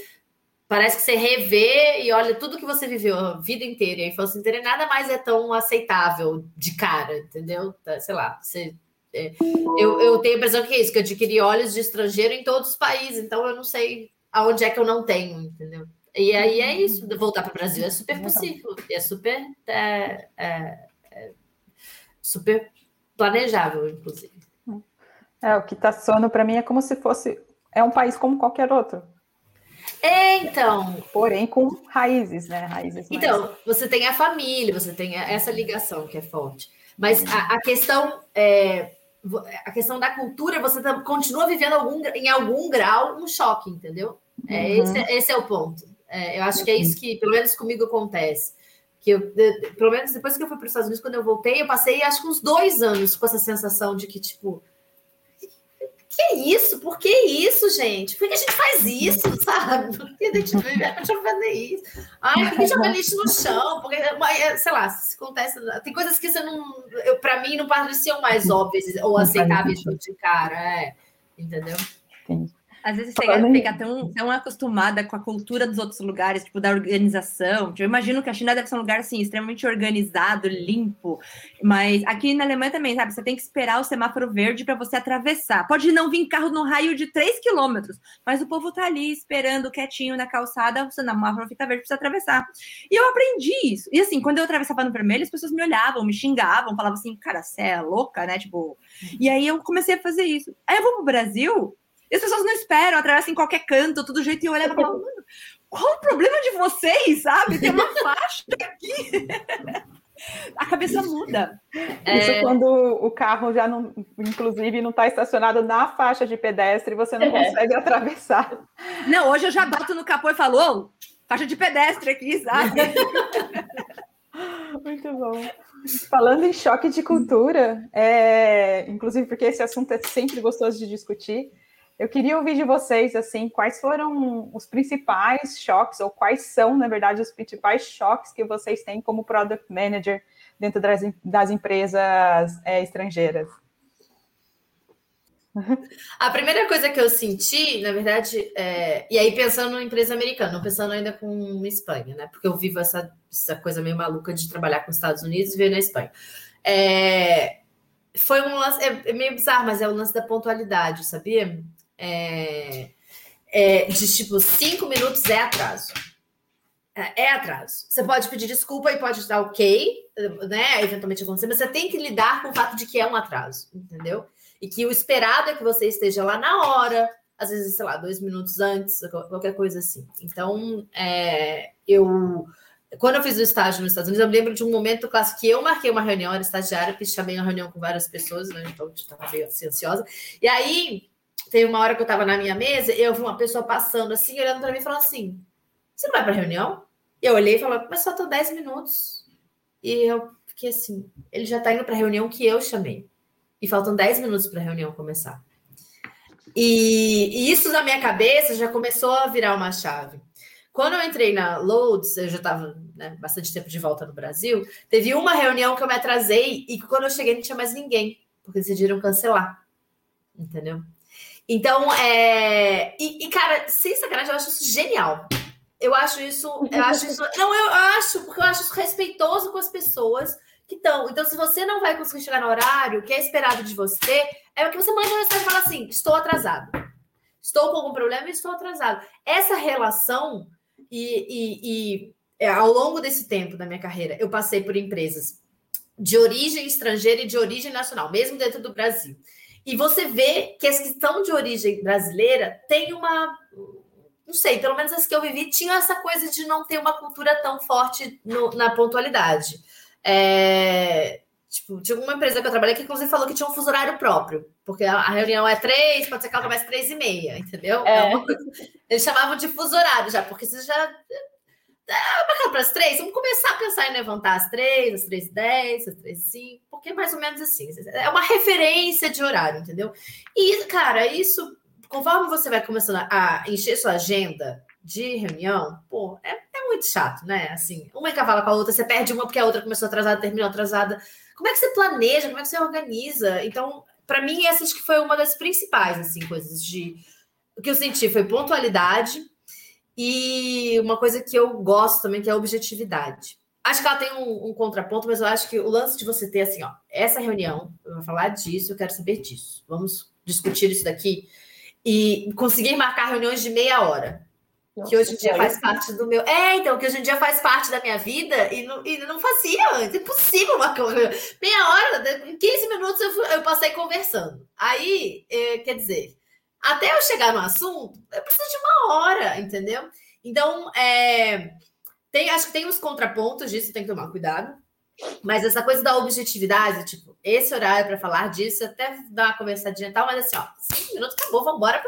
parece que você revê e olha tudo que você viveu a vida inteira e a infância inteira, nada mais é tão aceitável de cara, entendeu? Tá, sei lá, você, é, eu, eu tenho a impressão que é isso, que eu adquiri olhos de estrangeiro em todos os países, então eu não sei aonde é que eu não tenho, entendeu? E aí é isso, voltar para o Brasil é super possível, é super, é, é, é super planejável, inclusive. É, o que está soando para mim é como se fosse é um país como qualquer outro. É, então. Porém, com raízes, né? Raízes então, você tem a família, você tem essa ligação que é forte. Mas a, a questão é, a questão da cultura, você tá, continua vivendo algum, em algum grau um choque, entendeu? É, uhum. esse, esse, é o ponto. É, eu acho que é isso que, pelo menos comigo, acontece. Que eu, de, pelo menos depois que eu fui para os Estados Unidos, quando eu voltei, eu passei acho que uns dois anos com essa sensação de que, tipo, que isso? Por que isso, gente? Por que a gente faz isso, sabe? Por que a gente vive para fazer isso? Ai, por que joga lixo no chão? Porque, sei lá, se acontece. Tem coisas que você não. Para mim, não pareciam mais óbvias ou aceitáveis de cara, é. Entendeu? Às vezes você fica tão, tão acostumada com a cultura dos outros lugares, tipo, da organização. Tipo, eu imagino que a China deve ser um lugar, assim, extremamente organizado, limpo. Mas aqui na Alemanha também, sabe? Você tem que esperar o semáforo verde para você atravessar. Pode não vir carro no raio de 3 quilômetros, mas o povo tá ali esperando quietinho na calçada, o semáforo fica verde para você atravessar. E eu aprendi isso. E assim, quando eu atravessava no vermelho, as pessoas me olhavam, me xingavam, falavam assim, cara, você é louca, né? Tipo. E aí eu comecei a fazer isso. Aí eu vou pro Brasil, e as pessoas não esperam, atravessam em qualquer canto, todo jeito, e eu olhava e falava, mano, qual o problema de vocês, sabe? Tem uma faixa aqui. A cabeça muda. Isso é... quando o carro já não, inclusive, não está estacionado na faixa de pedestre, você não é. consegue atravessar. Não, hoje eu já bato no capô e falo, oh, faixa de pedestre aqui, sabe? Muito bom. Falando em choque de cultura, é, inclusive porque esse assunto é sempre gostoso de discutir, eu queria ouvir de vocês, assim, quais foram os principais choques, ou quais são, na verdade, os principais choques que vocês têm como Product Manager dentro das, das empresas é, estrangeiras? A primeira coisa que eu senti, na verdade, é... e aí pensando em empresa americana, não pensando ainda com Espanha, né? Porque eu vivo essa, essa coisa meio maluca de trabalhar com os Estados Unidos e ver na Espanha. É... Foi um lance, é, é meio bizarro, mas é o lance da pontualidade, sabia? É, é, de tipo cinco minutos é atraso. É, é atraso. Você pode pedir desculpa e pode dar ok, né? Eventualmente acontecer, mas você tem que lidar com o fato de que é um atraso, entendeu? E que o esperado é que você esteja lá na hora, às vezes, sei lá, dois minutos antes, qualquer coisa assim. Então, é, eu. Quando eu fiz o estágio nos Estados Unidos, eu me lembro de um momento clássico que eu marquei uma reunião, era estagiária, chamei uma reunião com várias pessoas, né? Então, eu estava meio ansiosa. E aí, Teve uma hora que eu estava na minha mesa, eu vi uma pessoa passando assim, olhando para mim e falando assim: Você não vai para reunião? Eu olhei e falei: Mas só tô 10 minutos. E eu fiquei assim: Ele já está indo para reunião que eu chamei. E faltam 10 minutos para a reunião começar. E, e, isso na minha cabeça já começou a virar uma chave. Quando eu entrei na Loads, eu já estava né, bastante tempo de volta no Brasil. Teve uma reunião que eu me atrasei e quando eu cheguei não tinha mais ninguém, porque decidiram cancelar. Entendeu? Então, é. E, e, cara, sem sacanagem, eu acho isso genial. Eu acho isso. Eu acho isso. Não, eu acho, porque eu acho isso respeitoso com as pessoas que estão. Então, se você não vai conseguir chegar no horário, o que é esperado de você, é o que você manda uma mensagem e fala assim: estou atrasado. Estou com algum problema e estou atrasado. Essa relação, e, e, e é, ao longo desse tempo da minha carreira, eu passei por empresas de origem estrangeira e de origem nacional, mesmo dentro do Brasil. E você vê que as que estão de origem brasileira têm uma. Não sei, pelo menos as que eu vivi, tinham essa coisa de não ter uma cultura tão forte no, na pontualidade. É, tipo, tinha uma empresa que eu trabalhei que, inclusive, falou que tinha um fuso horário próprio, porque a, reunião é três, pode ser que ela comece três e meia, entendeu? É. É coisa, eles chamavam de fuso horário já, porque você já ah, marcado para as três, vamos começar a pensar em levantar às três, às três e dez, às três e cinco, porque é mais ou menos assim. É uma referência de horário, entendeu? E, cara, isso, conforme você vai começando a encher sua agenda de reunião, pô, é, é muito chato, né? Assim, uma encavala com a outra, você perde uma porque a outra começou atrasada, terminou atrasada. Como é que você planeja? Como é que você organiza? Então, para mim, essa acho que foi uma das principais, assim, coisas de. O que eu senti foi pontualidade e uma coisa que eu gosto também, que é a objetividade. Acho que ela tem um, um, contraponto, mas eu acho que o lance de você ter assim, ó, essa reunião, eu vou falar disso, eu quero saber disso. Vamos discutir isso daqui. E conseguir marcar reuniões de meia hora. Nossa, que hoje em dia faz parte do meu. É, então, que hoje em dia faz parte da minha vida e não, e não fazia antes. Impossível uma coisa. Meia hora, em 15 minutos eu, eu passei conversando. Aí, é, quer dizer, até eu chegar no assunto, eu preciso de uma hora, entendeu? Então, é, tem, acho que tem os contrapontos disso, tem que tomar cuidado. Mas essa coisa da objetividade, tipo, esse horário para falar disso, até dar uma conversadinha e tal, mas assim, ó, cinco minutos acabou, vamos embora,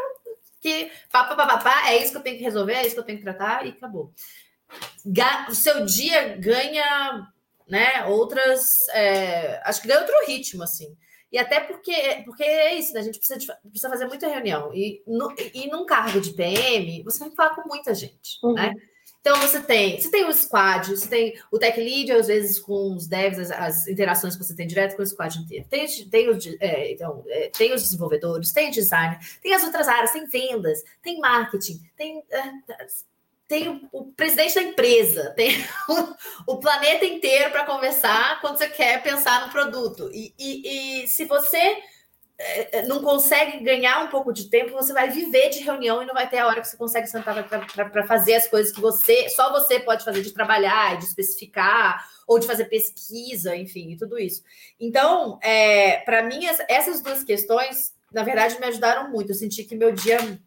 que pá, pá, pá, pá, é isso que eu tenho que resolver, é isso que eu tenho que tratar e acabou. O seu dia ganha, né, outras, é, acho que ganha outro ritmo, assim. E até porque, porque é isso, né? A gente precisa, de, precisa fazer muita reunião. E, no, e num cargo de PM, você tem que falar com muita gente, uhum. né? Então você tem, você tem o squad, você tem o tech lead, às vezes com os devs, as, as interações que você tem direto com o squad inteiro. Tem, tem, o, é, então, é, tem os desenvolvedores, tem design, tem as outras áreas, tem vendas, tem marketing, tem é, tem o, o, presidente da empresa, tem o, o planeta inteiro para conversar quando você quer pensar no produto. E, e, e se você é, é, não consegue ganhar um pouco de tempo, você vai viver de reunião e não vai ter a hora que você consegue sentar para fazer as coisas que você só você pode fazer de trabalhar, de especificar ou de fazer pesquisa, enfim, e tudo isso. Então, é, para mim, essas duas questões, na verdade, me ajudaram muito. Eu senti que meu dia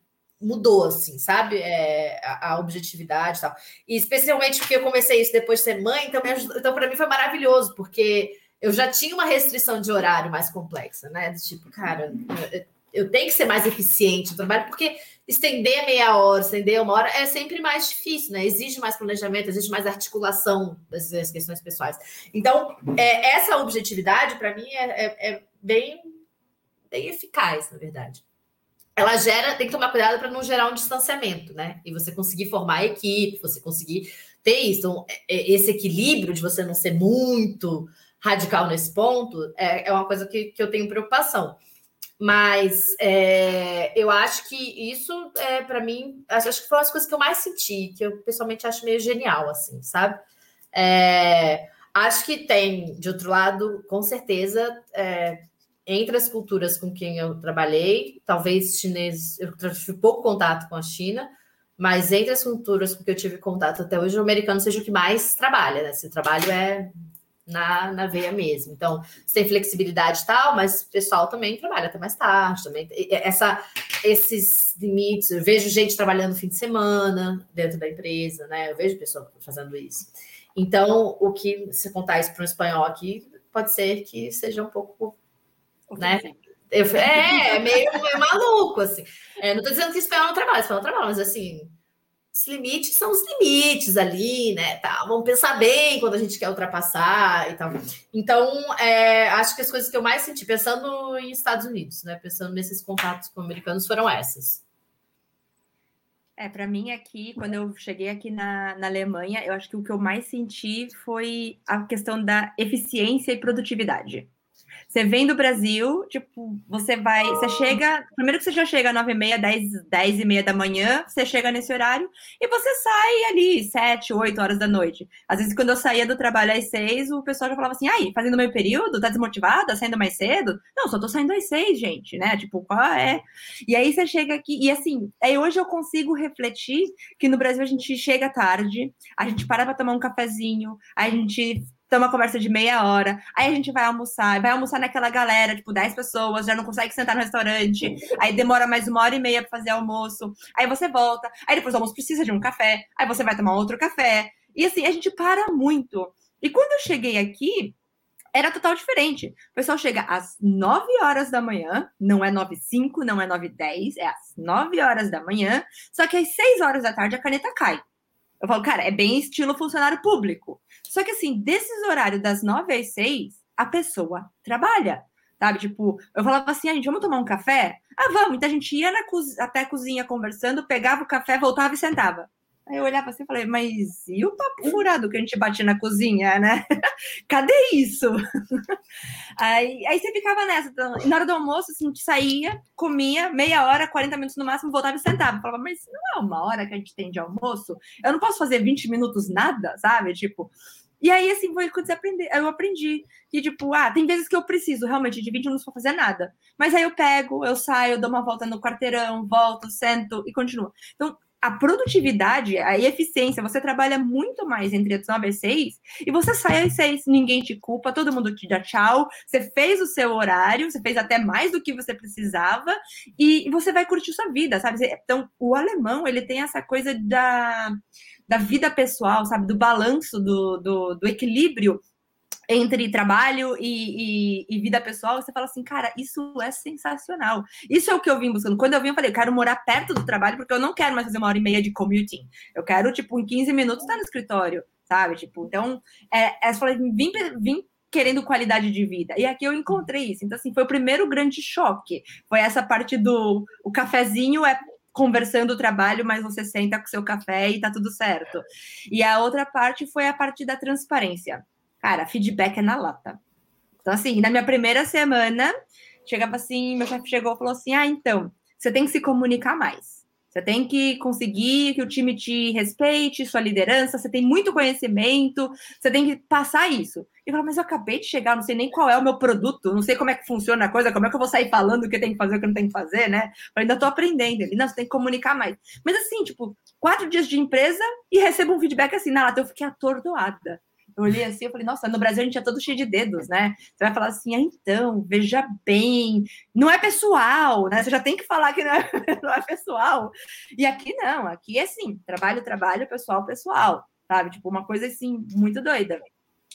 mudou, assim, sabe? É, a, a, objetividade e tal. E especialmente porque eu comecei isso depois de ser mãe, então, então para mim foi maravilhoso, porque eu já tinha uma restrição de horário mais complexa, né? Do tipo, cara, eu, eu tenho que ser mais eficiente no trabalho, porque estender meia hora, estender uma hora é sempre mais difícil, né? Exige mais planejamento, exige mais articulação das, das questões pessoais. Então, é, essa objetividade, para mim, é, é, é bem, bem eficaz, na verdade ela gera, tem que tomar cuidado para não gerar um distanciamento, né? E você conseguir formar a equipe, você conseguir ter isso. Então, é, é, esse equilíbrio de você não ser muito radical nesse ponto é, é uma coisa que, que eu tenho preocupação. Mas é, eu acho que isso, é, para mim, acho, acho que foi uma das coisas que eu mais senti, que eu pessoalmente acho meio genial, assim, sabe? É, acho que tem, de outro lado, com certeza, é, entre as culturas com quem eu trabalhei, talvez chinês, eu tive pouco contato com a China, mas entre as culturas com que eu tive contato até hoje, o americano seja o que mais trabalha, né? Se o trabalho é na, na veia mesmo. Então, tem flexibilidade e tal, mas o pessoal também trabalha até mais tarde, também. Essa, esses limites, eu vejo gente trabalhando no fim de semana dentro da empresa, né? Eu vejo pessoas fazendo isso. Então, o que se contar isso para um espanhol aqui, pode ser que seja um pouco né? Eu, é, é meio, meio maluco, assim. É, não estou dizendo que espanhol não trabalha, espanhol trabalha, mas assim, os limites são os limites ali, né? Tá, vamos pensar bem quando a gente quer ultrapassar e tal. Então, é, acho que as coisas que eu mais senti, pensando em Estados Unidos, né? Pensando nesses contatos com americanos, foram essas. É, para mim aqui, quando eu cheguei aqui na, na Alemanha, eu acho que o que eu mais senti foi a questão da eficiência e produtividade. Você vem do Brasil, tipo, você vai, você chega, primeiro que você já chega às 9 e meia, 10, 10 e meia da manhã, você chega nesse horário e você sai ali 7, 8 horas da noite. Às vezes, quando eu saía do trabalho às 6, o pessoal já falava assim, aí, fazendo meio período, tá desmotivada, saindo mais cedo? Não, só tô saindo às 6, gente, né? Tipo, qual é? E aí você chega aqui, e assim, aí hoje eu consigo refletir que no Brasil a gente chega tarde, a gente para pra tomar um cafezinho, a gente ter uma conversa de meia hora, aí a gente vai almoçar, vai almoçar naquela galera, tipo, 10 pessoas, já não consegue sentar no restaurante, aí demora mais uma hora e meia para fazer almoço, aí você volta, aí depois do almoço precisa de um café, aí você vai tomar outro café, e assim, a gente para muito. E quando eu cheguei aqui, era total diferente. O pessoal chega às 9 horas da manhã, não é 9 5, não é 9 10, é às 9 horas da manhã, só que às 6 horas da tarde a caneta cai. Eu falo, cara, é bem estilo funcionário público. Só que assim, desses horários das nove às seis, a pessoa trabalha. Sabe, tipo, eu falava assim, a ah, gente, vamos tomar um café? Ah, vamos. Então a gente ia até a cozinha conversando, pegava o café, voltava e sentava. Aí eu olhava assim e falei, mas e o papo furado que a gente batia na cozinha, né? Cadê isso? aí, aí você ficava nessa. Então, na hora do almoço, assim, a gente saía, comia, meia hora, 40 minutos no máximo, voltava e sentava. Eu falava, mas não é uma hora que a gente tem de almoço? Eu não posso fazer 20 minutos nada, sabe? Tipo. E aí, assim, foi quando eu aprendi que, tipo, ah, tem vezes que eu preciso realmente de 20 minutos para fazer nada. Mas aí eu pego, eu saio, dou uma volta no quarteirão, volto, sento e continuo. Então, a produtividade, a eficiência, você trabalha muito mais entre as 9 e 6 e você sai às 6, ninguém te culpa, todo mundo te dá tchau, você fez o seu horário, você fez até mais do que você precisava e você vai curtir sua vida, sabe? Então, o alemão, ele tem essa coisa da, da vida pessoal, sabe? Do balanço, do, do, do equilíbrio entre trabalho e, e, e, vida pessoal, você fala assim, cara, isso é sensacional. Isso é o que eu vim buscando. Quando eu vim, eu falei, eu quero morar perto do trabalho, porque eu não quero mais fazer uma hora e meia de commuting. Eu quero, tipo, em 15 minutos estar no escritório, sabe? Tipo, então, é, é, falei, vim, vim querendo qualidade de vida. E aqui eu encontrei isso. Então, assim, foi o primeiro grande choque. Foi essa parte do o cafezinho é conversando o trabalho, mas você senta com seu café e tá tudo certo. E a outra parte foi a parte da transparência Cara, feedback é na lata. Então, assim, na minha primeira semana, chegava assim, meu chefe chegou e falou assim: ah, então, você tem que se comunicar mais. Você tem que conseguir que o time te respeite, sua liderança, você tem muito conhecimento, você tem que passar isso. E eu falo, mas eu acabei de chegar, não sei nem qual é o meu produto, não sei como é que funciona a coisa, como é que eu vou sair falando o que tem que fazer, o que não tem que fazer, né? Eu ainda tô aprendendo. Ele, não, você tem que comunicar mais. Mas assim, tipo, quatro dias de empresa e recebo um feedback assim, na lata, eu fiquei atordoada. Eu olhei assim, eu falei, nossa, no Brasil a gente é todo cheio de dedos, né? Você vai falar assim, ah, então, veja bem, não é pessoal, né? Você já tem que falar que não é, não é pessoal. E aqui não, aqui é assim, trabalho, trabalho, pessoal, pessoal, sabe? Tipo, uma coisa assim, muito doida.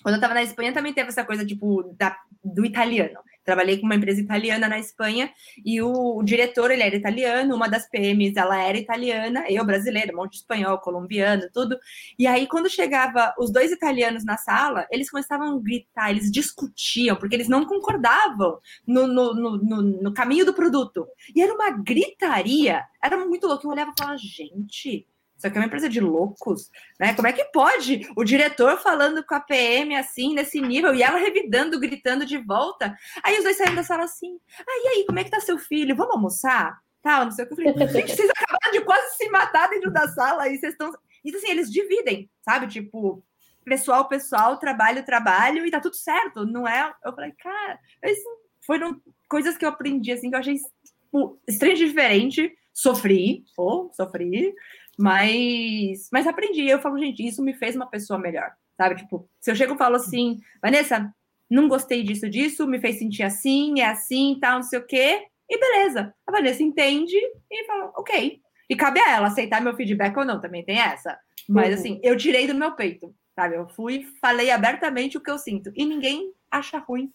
Quando eu tava na Espanha também teve essa coisa, tipo, da, do italiano. Trabalhei com uma empresa italiana na Espanha e o, o, diretor, ele era italiano, uma das PMs, ela era italiana, eu brasileira, um monte de espanhol, colombiano, tudo. E aí, quando chegava os dois italianos na sala, eles começavam a gritar, eles discutiam, porque eles não concordavam no, no, no, no, caminho do produto. E era uma gritaria, era muito louco. Eu olhava e falava, gente isso aqui é uma empresa de loucos, né? Como é que pode o diretor falando com a PM assim, nesse nível, e ela revidando, gritando de volta? Aí os dois saíram da sala assim, ah, e aí, como é que tá seu filho? Vamos almoçar? Tal, não sei o que. Eu falei, gente, vocês acabaram de quase se matar dentro da sala e vocês estão. Então, assim, eles dividem, sabe? Tipo, pessoal, pessoal, trabalho, trabalho, e tá tudo certo, não é? Eu falei, cara, isso foram coisas que eu aprendi, assim, que eu achei tipo, extremamente diferente. Sofri, ou oh, sofri, mas, mas aprendi. Eu falo, gente, isso me fez uma pessoa melhor, sabe? Tipo, se eu chego e falo assim, Vanessa, não gostei disso, disso, me fez sentir assim, é assim, tal, não sei o quê, e beleza. A Vanessa entende e fala, ok. E cabe a ela aceitar meu feedback ou não, também tem essa. Mas uhum. assim, eu tirei do meu peito, sabe? Eu fui, falei abertamente o que eu sinto. E ninguém acha ruim.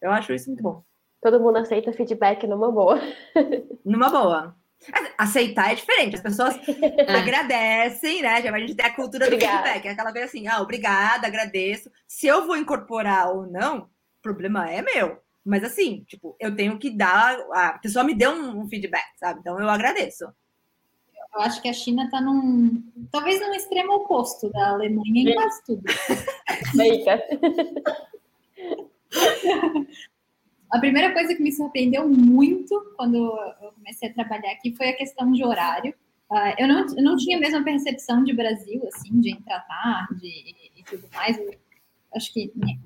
Eu acho isso muito bom. Todo mundo aceita feedback numa boa. numa boa. Aceitar é diferente, as pessoas é. agradecem, né? A gente tem a cultura do feedback, é aquela coisa assim, ah, obrigada, agradeço. Se eu vou incorporar ou não, o problema é meu. Mas assim, tipo, eu tenho que dar. A pessoa me deu um, um feedback, sabe? Então eu agradeço. Eu acho que a China está num. Talvez num extremo oposto da Alemanha em quase tudo. A primeira coisa que me surpreendeu muito quando eu comecei a trabalhar aqui foi a questão de horário. Uh, eu, não, eu não tinha a mesma percepção de Brasil, assim, de entrar tarde e, e tudo mais. Eu, acho que, né,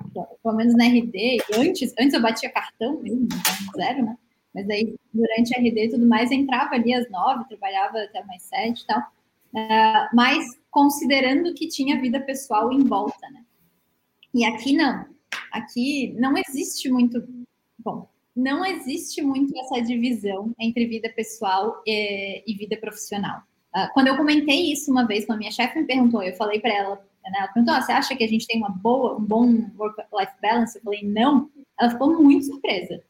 pelo menos na RD, antes, antes eu batia cartão mesmo, zero, né? Mas aí, durante a RD e tudo mais, entrava ali às nove, trabalhava até mais sete e tal. Uh, mas considerando que tinha vida pessoal em volta, né? E aqui não. Aqui não existe muito Bom, não existe muito essa divisão entre vida pessoal e, e vida profissional. Uh, quando eu comentei isso uma vez com a minha chefe, me perguntou, eu falei para ela, né, ela perguntou, ah, você acha que a gente tem uma boa, um bom work-life balance? Eu falei, não. Ela ficou muito surpresa.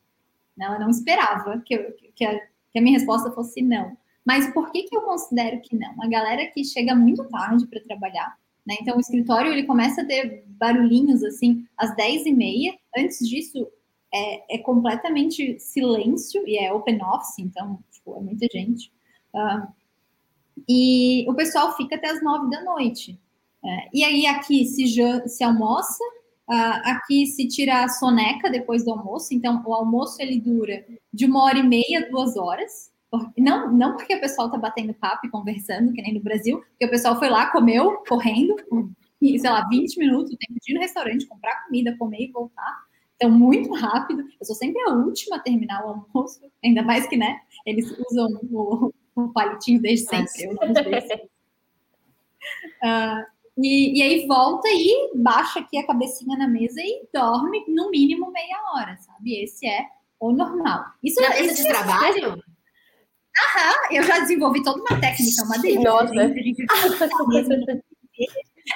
Ela não esperava que, eu, que, a, que a minha resposta fosse não. Mas por que, que eu considero que não? A galera que chega muito tarde para trabalhar, né? Então, o escritório ele começa a ter barulhinhos assim às 10 e meia. Antes disso, é, é completamente silêncio e é open office, então, tipo, é muita gente. Uh, e o pessoal fica até as 9 da noite. É, e aí, aqui se, se almoça, uh, aqui se tira a soneca depois do almoço. Então, o almoço ele dura de uma hora e meia, duas horas. Não, não porque o pessoal tá batendo papo e conversando, que nem no Brasil, porque o pessoal foi lá, comeu, correndo, e, sei lá, 20 minutos, tem que ir no restaurante, comprar comida, comer e voltar. Então, muito rápido. Eu sou sempre a última a terminar o almoço, ainda mais que, né, eles usam o, o palitinho desde sempre. uh, e, e, aí volta e baixa aqui a cabecinha na mesa e dorme no mínimo meia hora, sabe? Esse é o normal. Isso, é esse de trabalho? Aham, eu já desenvolvi toda uma técnica, uma delícia. Nossa.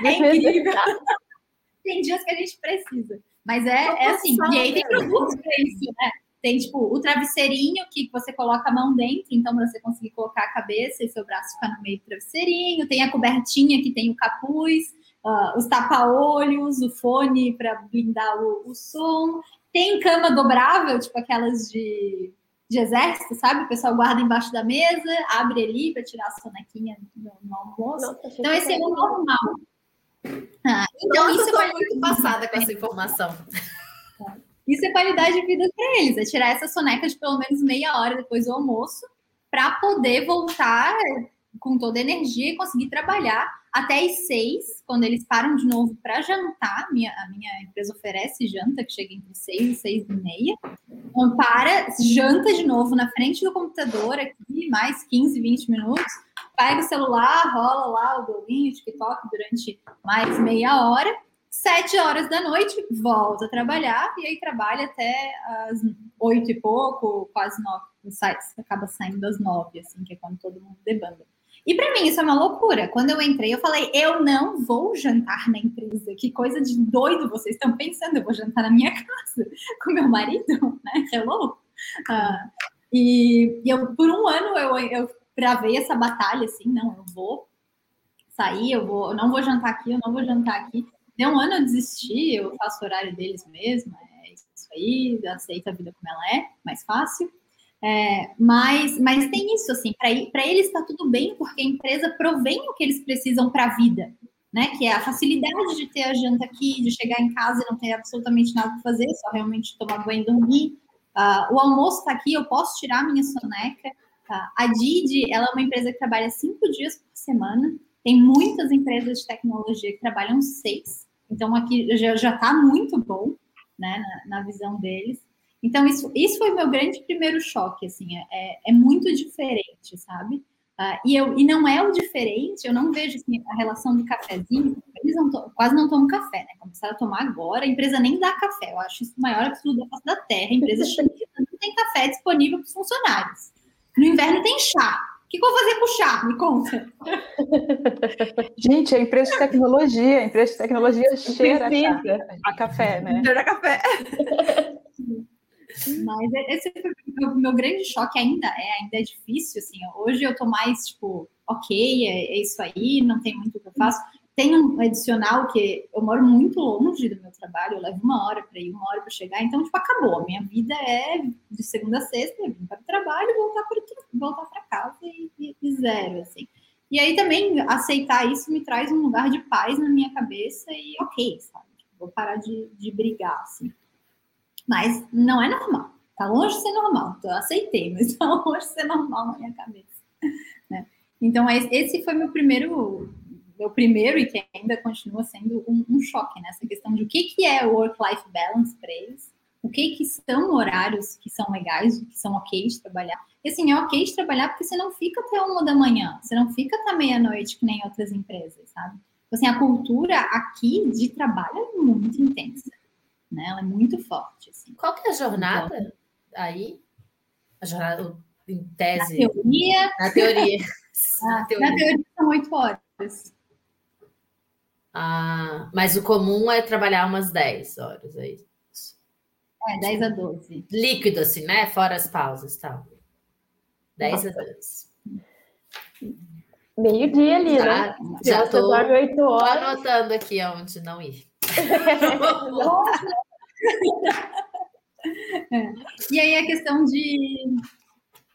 É incrível. Tem dias que a gente precisa. Mas é, é assim. E aí tem produtos para isso, né? Tem, tipo, o travesseirinho que você coloca a mão dentro, então você conseguir colocar a cabeça e seu braço ficar no meio do travesseirinho. Tem a cobertinha que tem o capuz, uh, os tapa-olhos, o fone para blindar o, o som. Tem cama dobrável, tipo aquelas de de exército, sabe? O pessoal guarda embaixo da mesa, abre ali para tirar a sonequinha no, no almoço. Nossa, então, esse é o normal. Ah, então, Nossa, isso é muito passada com essa informação. Isso é qualidade de vida para eles, é tirar essa soneca de pelo menos meia hora depois do almoço para poder voltar com toda a energia e conseguir trabalhar até as seis, quando eles param de novo para jantar. Minha, a minha empresa oferece janta, que chega entre seis e seis e meia. Então, para, janta de novo na frente do computador aqui, mais 15, 20 minutos. Pega o celular, rola lá o Dolinho, TikTok durante mais meia hora. Sete horas da noite, volta a trabalhar e aí trabalha até as oito e pouco, quase nove. Sai, acaba saindo às nove, assim, que é quando todo mundo debanda. E para mim isso é uma loucura. Quando eu entrei, eu falei: eu não vou jantar na empresa. Que coisa de doido vocês estão pensando? Eu vou jantar na minha casa com meu marido, né? Hello. Uh, e, e eu, por um ano, eu, eu gravei essa batalha assim: não, eu vou sair, eu, vou, eu não vou jantar aqui, eu não vou jantar aqui. Deu um ano eu desisti, eu faço o horário deles mesmo, é isso aí, aceita a vida como ela é, mais fácil. É, mas, mas tem isso, assim, para eles está tudo bem, porque a empresa provém o que eles precisam para a vida, né? Que é a facilidade de ter a janta aqui, de chegar em casa e não ter absolutamente nada para fazer, só realmente tomar banho e dormir. Uh, o almoço está aqui, eu posso tirar minha soneca. Uh, a Didi, ela é uma empresa que trabalha cinco dias por semana. Tem muitas empresas de tecnologia que trabalham seis. Então, aqui já está muito bom, né, na, na visão deles. Então, isso, isso foi meu grande primeiro choque, assim, é, é, é muito diferente, sabe? Uh, e, eu, e não é o diferente, eu não vejo assim, a relação do cafezinho, eles não quase não tomam café, né? Começaram a tomar agora, a empresa nem dá café, eu acho isso o maior absurdo da face da terra, a empresa chinesa não tem café disponível para os funcionários. No inverno tem chá. O que, que eu vou fazer com o chá? Me conta. Gente, a empresa de tecnologia, a empresa de tecnologia cheira a, a café, né? Cheira a café. Mas é, esse foi o meu grande choque ainda é, ainda é difícil, assim, hoje eu tô mais, tipo, ok, é, é isso aí, não tem muito o que eu faço. Tem um adicional que eu moro muito longe do meu trabalho, eu levo uma hora para ir, uma hora para chegar, então, tipo, acabou. A minha vida é de segunda a sexta, vir para o trabalho, voltar para voltar casa e, e, e zero, assim. E aí também aceitar isso me traz um lugar de paz na minha cabeça e ok, sabe? Vou parar de, de brigar, assim. Mas não é normal. Tá longe de ser normal. Então, eu aceitei, mas tá longe de ser normal na minha cabeça. Né? Então, esse foi meu primeiro, meu primeiro e que ainda continua sendo um, um choque nessa questão de o que, que é work-life balance para eles, o que, que são horários que são legais, que são ok de trabalhar. E assim, é ok de trabalhar porque você não fica até uma da manhã, você não fica até meia-noite que nem outras empresas, sabe? Então, assim, a cultura aqui de trabalho é muito intensa né? Ela é muito forte. Assim. Qual que é a jornada então, aí? A jornada em tese? Na teoria. Na teoria. na, teoria. na teoria são oito horas. Ah, mas o comum é trabalhar umas 10 horas, é isso? É, 10 a 12. Líquido, assim, né? Fora as pausas e tal. 10 a 12. Meio-dia ali, já, né? Já você dorme 8 horas. Tô anotando aqui aonde não ir. é. E aí a questão de.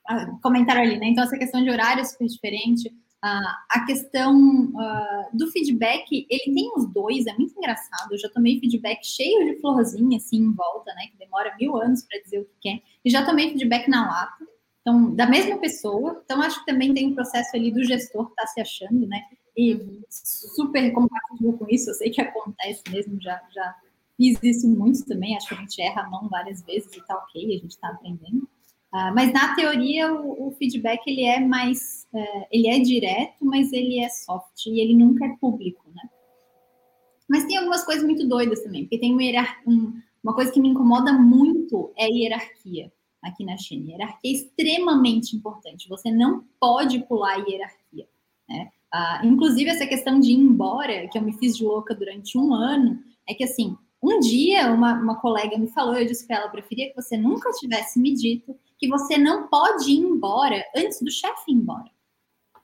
Ah, comentaram ali, né? Então, essa questão de horário é super diferente. Uh, a questão uh, do feedback, ele tem os dois, é muito engraçado. Eu já tomei feedback cheio de florzinha, assim, em volta, né? Que demora mil anos para dizer o que quer. E já tomei feedback na lata. Então, da mesma pessoa. Então, acho que também tem um processo ali do gestor que tá se achando, né? E super compatível com isso. Eu sei que acontece mesmo, já, já fiz isso muito também. Acho que a gente erra a mão várias vezes e tá ok, a gente tá aprendendo. Uh, mas na teoria o, o, feedback ele é mais, uh, ele é direto, mas ele é soft e ele nunca é público, né? Mas tem algumas coisas muito doidas também, porque tem uma, um, uma coisa que me incomoda muito é a hierarquia aqui na China. Hierarquia é extremamente importante. Você não pode pular a hierarquia, né? Uh, inclusive essa questão de ir embora, que eu me fiz de louca durante um ano, é que assim um dia, uma, uma colega me falou, eu disse para ela, preferia que você nunca tivesse me dito que você não pode ir embora antes do chefe ir embora.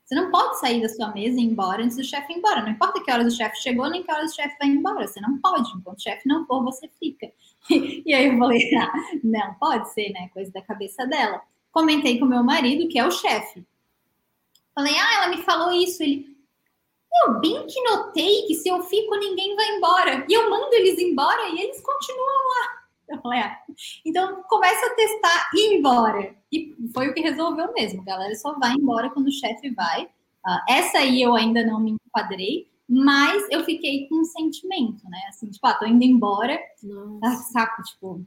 Você não pode sair da sua mesa e ir embora antes do chefe ir embora. Não importa que hora o chefe chegou, nem que hora o chefe vai embora. Você não pode. Enquanto o chefe não for, você fica. E aí eu falei, ah, não, pode ser, né? Coisa da cabeça dela. Comentei com meu marido, que é o chefe. Falei, ah, ela me falou isso. Ele, eu bem que notei que se eu fico, ninguém vai embora. E eu mando eles embora e eles continuam lá. Falei, ah, então começa a testar e ir embora. E foi o que resolveu mesmo. A galera só vai embora quando o chefe vai. Uh, essa aí eu ainda não me enquadrei, mas eu fiquei com um sentimento, né? Assim, tipo, ah, tô indo embora. Ah, saco, tipo.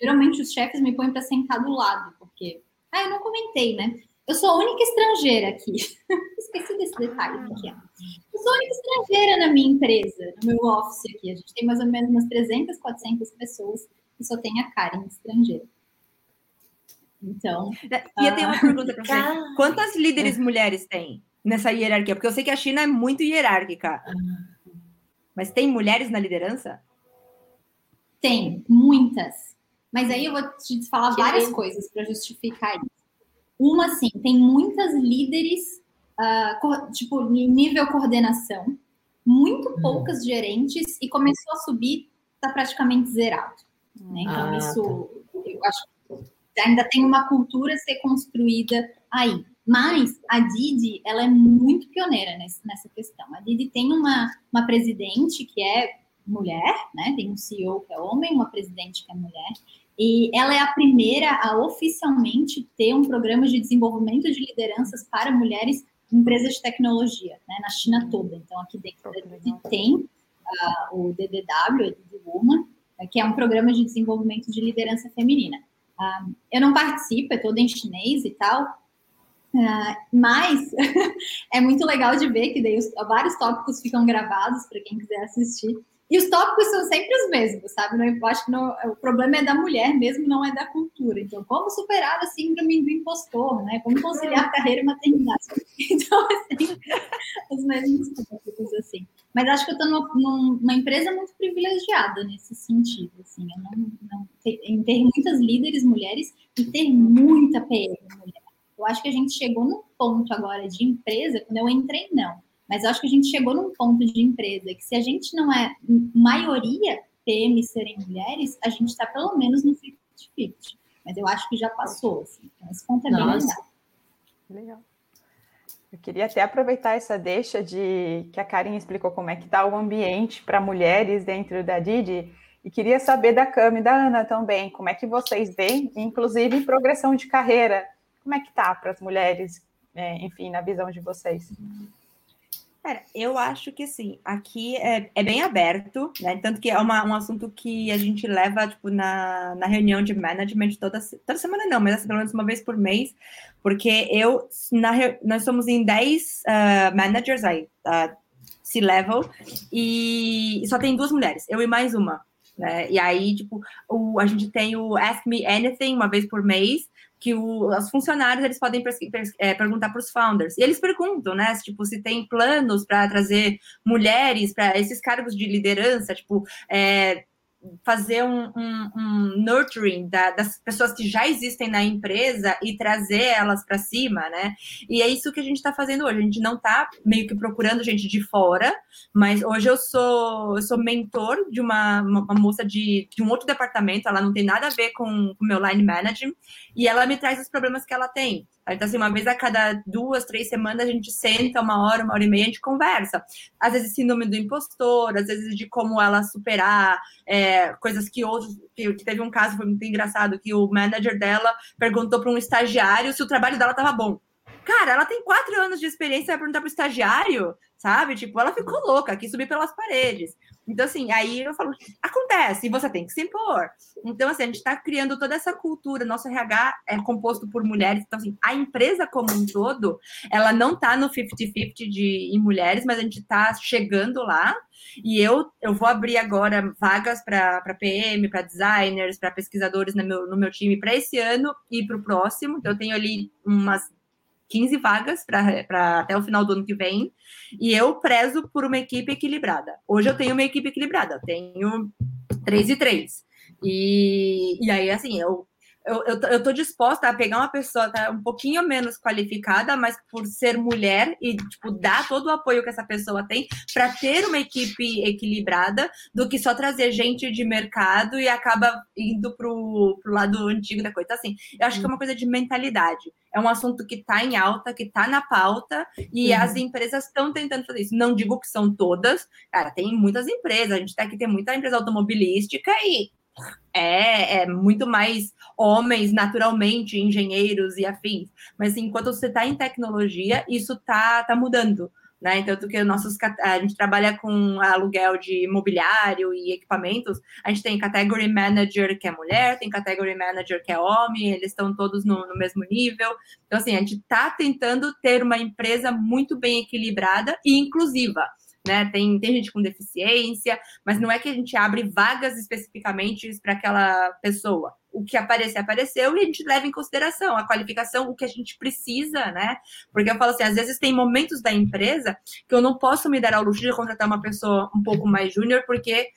Geralmente os chefes me põem para sentar do lado, porque. Ah, eu não comentei, né? Eu sou a única estrangeira aqui. Esqueci desse detalhe aqui. Eu sou a única estrangeira na minha empresa, no meu office aqui. A gente tem mais ou menos umas 300, 400 pessoas que só tem a Karen estrangeira. Então. E eu tenho uma ah, pergunta para você: quantas líderes mulheres tem nessa hierarquia? Porque eu sei que a China é muito hierárquica. Mas tem mulheres na liderança? Tem, muitas. Mas aí eu vou te falar que várias coisas para justificar isso. Uma, assim, tem muitas líderes, uh, tipo, nível coordenação, muito hum. poucas gerentes, e começou a subir, está praticamente zerado. Né? Então, ah, isso tá. eu acho que ainda tem uma cultura a ser construída aí. Mas a Didi, ela é muito pioneira nessa, questão. A Didi tem uma, uma presidente que é mulher, né? Tem um CEO que é homem, uma presidente que é mulher. E ela é a primeira a oficialmente ter um programa de desenvolvimento de lideranças para mulheres em empresas de tecnologia, né? Na China toda. Então, aqui dentro da Didi tem uh, o DDW, a Didi Woman, que é um programa de desenvolvimento de liderança feminina. Uh, eu não participo, é toda em chinês e tal, uh, mas é muito legal de ver que daí os, vários tópicos ficam gravados para quem quiser assistir. E os tópicos são sempre os mesmos, sabe? Não, eu acho que não, o problema é da mulher mesmo, não é da cultura. Então, como superar a síndrome do impostor, né? Como conciliar carreira e maternidade. Então, assim, os mesmos tópicos, assim. Mas acho que eu estou numa, numa, empresa muito privilegiada nesse sentido, assim. Eu não, não em ter muitas líderes mulheres e ter muita PM mulher. Eu acho que a gente chegou num ponto agora de empresa, quando eu entrei, não. Mas eu acho que a gente chegou num ponto de empresa que se a gente não é maioria PM serem mulheres, a gente está pelo menos no 50-50. Mas eu acho que já passou, assim. Então, esse ponto é bem legal. Legal. Eu queria até aproveitar essa deixa de que a Karen explicou como é que está o ambiente para mulheres dentro da Didi e queria saber da Cami e da Ana também, como é que vocês veem, inclusive progressão de carreira, como é que tá para as mulheres, é, enfim, na visão de vocês? Cara, eu acho que sim. Aqui é, é bem aberto, né? Tanto que é uma, um assunto que a gente leva, tipo, na, na reunião de management toda, toda semana não, mas pelo menos uma vez por mês, porque eu, na, nós somos em 10 uh, managers aí, uh, C-level, e só tem duas mulheres, eu e mais uma. Né? E aí, tipo, o, a gente tem o Ask Me Anything uma vez por mês, que o, os funcionários eles podem é, perguntar para os founders. E eles perguntam, né? Tipo, se tem planos para trazer mulheres para esses cargos de liderança, tipo, é, fazer um, um, um nurturing da, das pessoas que já existem na empresa e trazer elas para cima, né? E é isso que a gente está fazendo hoje. A gente não está meio que procurando gente de fora, mas hoje eu sou, eu sou mentor de uma, uma, uma moça de, de, um outro departamento, ela não tem nada a ver com o meu line management, e ela me traz os problemas que ela tem. Então, assim, uma vez a cada duas, três semanas, a gente senta uma hora, uma hora e meia, a gente conversa. Às vezes, síndrome do impostor, às vezes, de como ela superar é, coisas que outros. Que, que, teve um caso, foi muito engraçado, que o manager dela perguntou para um estagiário se o trabalho dela estava bom. Cara, ela tem quatro anos de experiência, vai perguntar para o estagiário, sabe? Tipo, ela ficou louca, quis subir pelas paredes. Então, assim, aí eu falo, acontece, e você tem que se impor. Então, assim, a gente está criando toda essa cultura, nosso RH é composto por mulheres, então, assim, a empresa como um todo, ela não está no 50-50 de em mulheres, mas a gente está chegando lá, e eu, eu vou abrir agora vagas para PM, para designers, para pesquisadores no meu, no meu time para esse ano e para o próximo, então eu tenho ali umas 15 vagas para até o final do ano que vem. E eu prezo por uma equipe equilibrada. Hoje eu tenho uma equipe equilibrada, eu tenho 3 e 3. E, e aí, assim, eu eu, eu, eu tô disposta a pegar uma pessoa tá, um pouquinho menos qualificada, mas por ser mulher e tipo, dar todo o apoio que essa pessoa tem para ter uma equipe equilibrada do que só trazer gente de mercado e acaba indo pro, pro lado antigo da coisa. Então, assim, eu acho que é uma coisa de mentalidade. É um assunto que está em alta, que está na pauta, e uhum. as empresas estão tentando fazer isso. Não digo que são todas, cara, tem muitas empresas, a gente tá aqui tem muita empresa automobilística e é, é, muito mais homens naturalmente, engenheiros e afins. Mas assim, enquanto você está em tecnologia, isso tá, tá mudando. Né? Então, que nossos, a gente trabalha com aluguel de mobiliário e equipamentos. A gente tem category manager que é mulher, tem category manager que é homem, eles estão todos no, no mesmo nível. Então, assim, a gente está tentando ter uma empresa muito bem equilibrada e inclusiva né? Tem, tem gente com deficiência, mas não é que a gente abre vagas especificamente para aquela pessoa. O que aparecer, apareceu, e a gente leva em consideração a qualificação, o que a gente precisa, né? Porque eu falo assim, às vezes tem momentos da empresa que eu não posso me dar ao luxo de contratar uma pessoa um pouco mais júnior, porque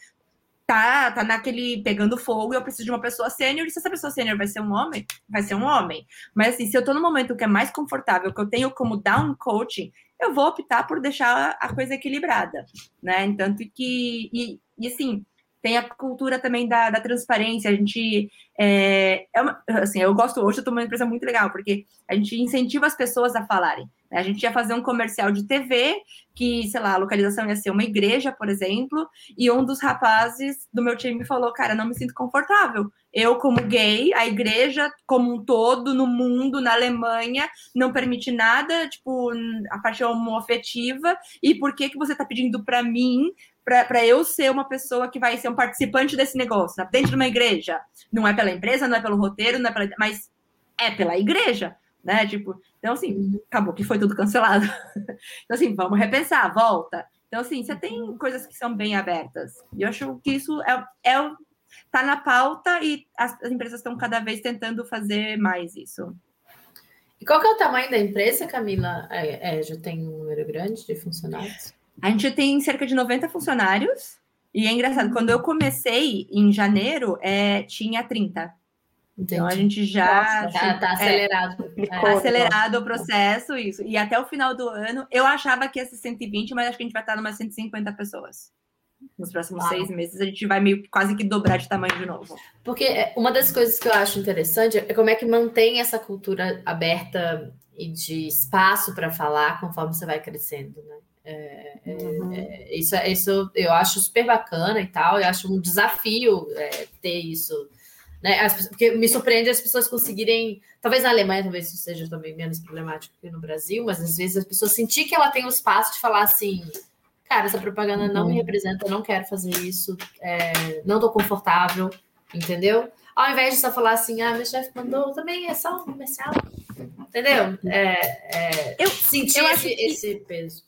tá, tá naquele pegando fogo eu preciso de uma pessoa sênior, e se essa pessoa sênior vai ser um homem, vai ser um homem. Mas assim, se eu tô no momento que é mais confortável, que eu tenho como dar um coaching, eu vou optar por deixar a coisa equilibrada, né? Tanto que, e, e assim, tem a cultura também da, da transparência. A gente é, é uma, assim, eu gosto hoje, eu estou numa empresa muito legal, porque a gente incentiva as pessoas a falarem. Né? A gente ia fazer um comercial de TV, que, sei lá, a localização ia ser uma igreja, por exemplo, e um dos rapazes do meu time falou: Cara, não me sinto confortável. Eu, como gay, a igreja como um todo, no mundo, na Alemanha, não permite nada, tipo, a parte homoafetiva, e por que, que você está pedindo para mim para eu ser uma pessoa que vai ser um participante desse negócio, né? dentro de uma igreja. Não é pela empresa, não é pelo roteiro, não é pela, mas é pela igreja, né? Tipo, então assim, acabou que foi tudo cancelado. então assim, vamos repensar, volta. Então assim, você tem coisas que são bem abertas. E eu acho que isso é, é tá na pauta e as, as empresas estão cada vez tentando fazer mais isso. E qual que é o tamanho da empresa, Camila? É, é, já tem um número grande de funcionários? A gente tem cerca de 90 funcionários. E é engraçado, quando eu comecei em janeiro, é, tinha 30. Entendi. Então a gente já. Nossa, tá, tá acelerado. É, tá acelerado o processo, isso. E até o final do ano, eu achava que ia ser 120, mas acho que a gente vai estar umas 150 pessoas. Nos próximos Uau. seis meses, a gente vai meio quase que dobrar de tamanho de novo. Porque é, uma das coisas que eu acho interessante é como é que mantém essa cultura aberta e de espaço para falar conforme você vai crescendo, né? É, é, uhum. é, isso, isso eu acho super bacana e tal, eu acho um desafio é, ter isso. Né? As, porque me surpreende as pessoas conseguirem, talvez na Alemanha, talvez isso seja também menos problemático que no Brasil, mas às vezes as pessoas sentir que ela tem o espaço de falar assim, cara, essa propaganda não me uhum. representa, não quero fazer isso, é, não estou confortável, entendeu? Ao invés de só falar assim, ah, meu chefe mandou, também é só um comercial, entendeu? É, eu sentir eu esse, que... esse peso.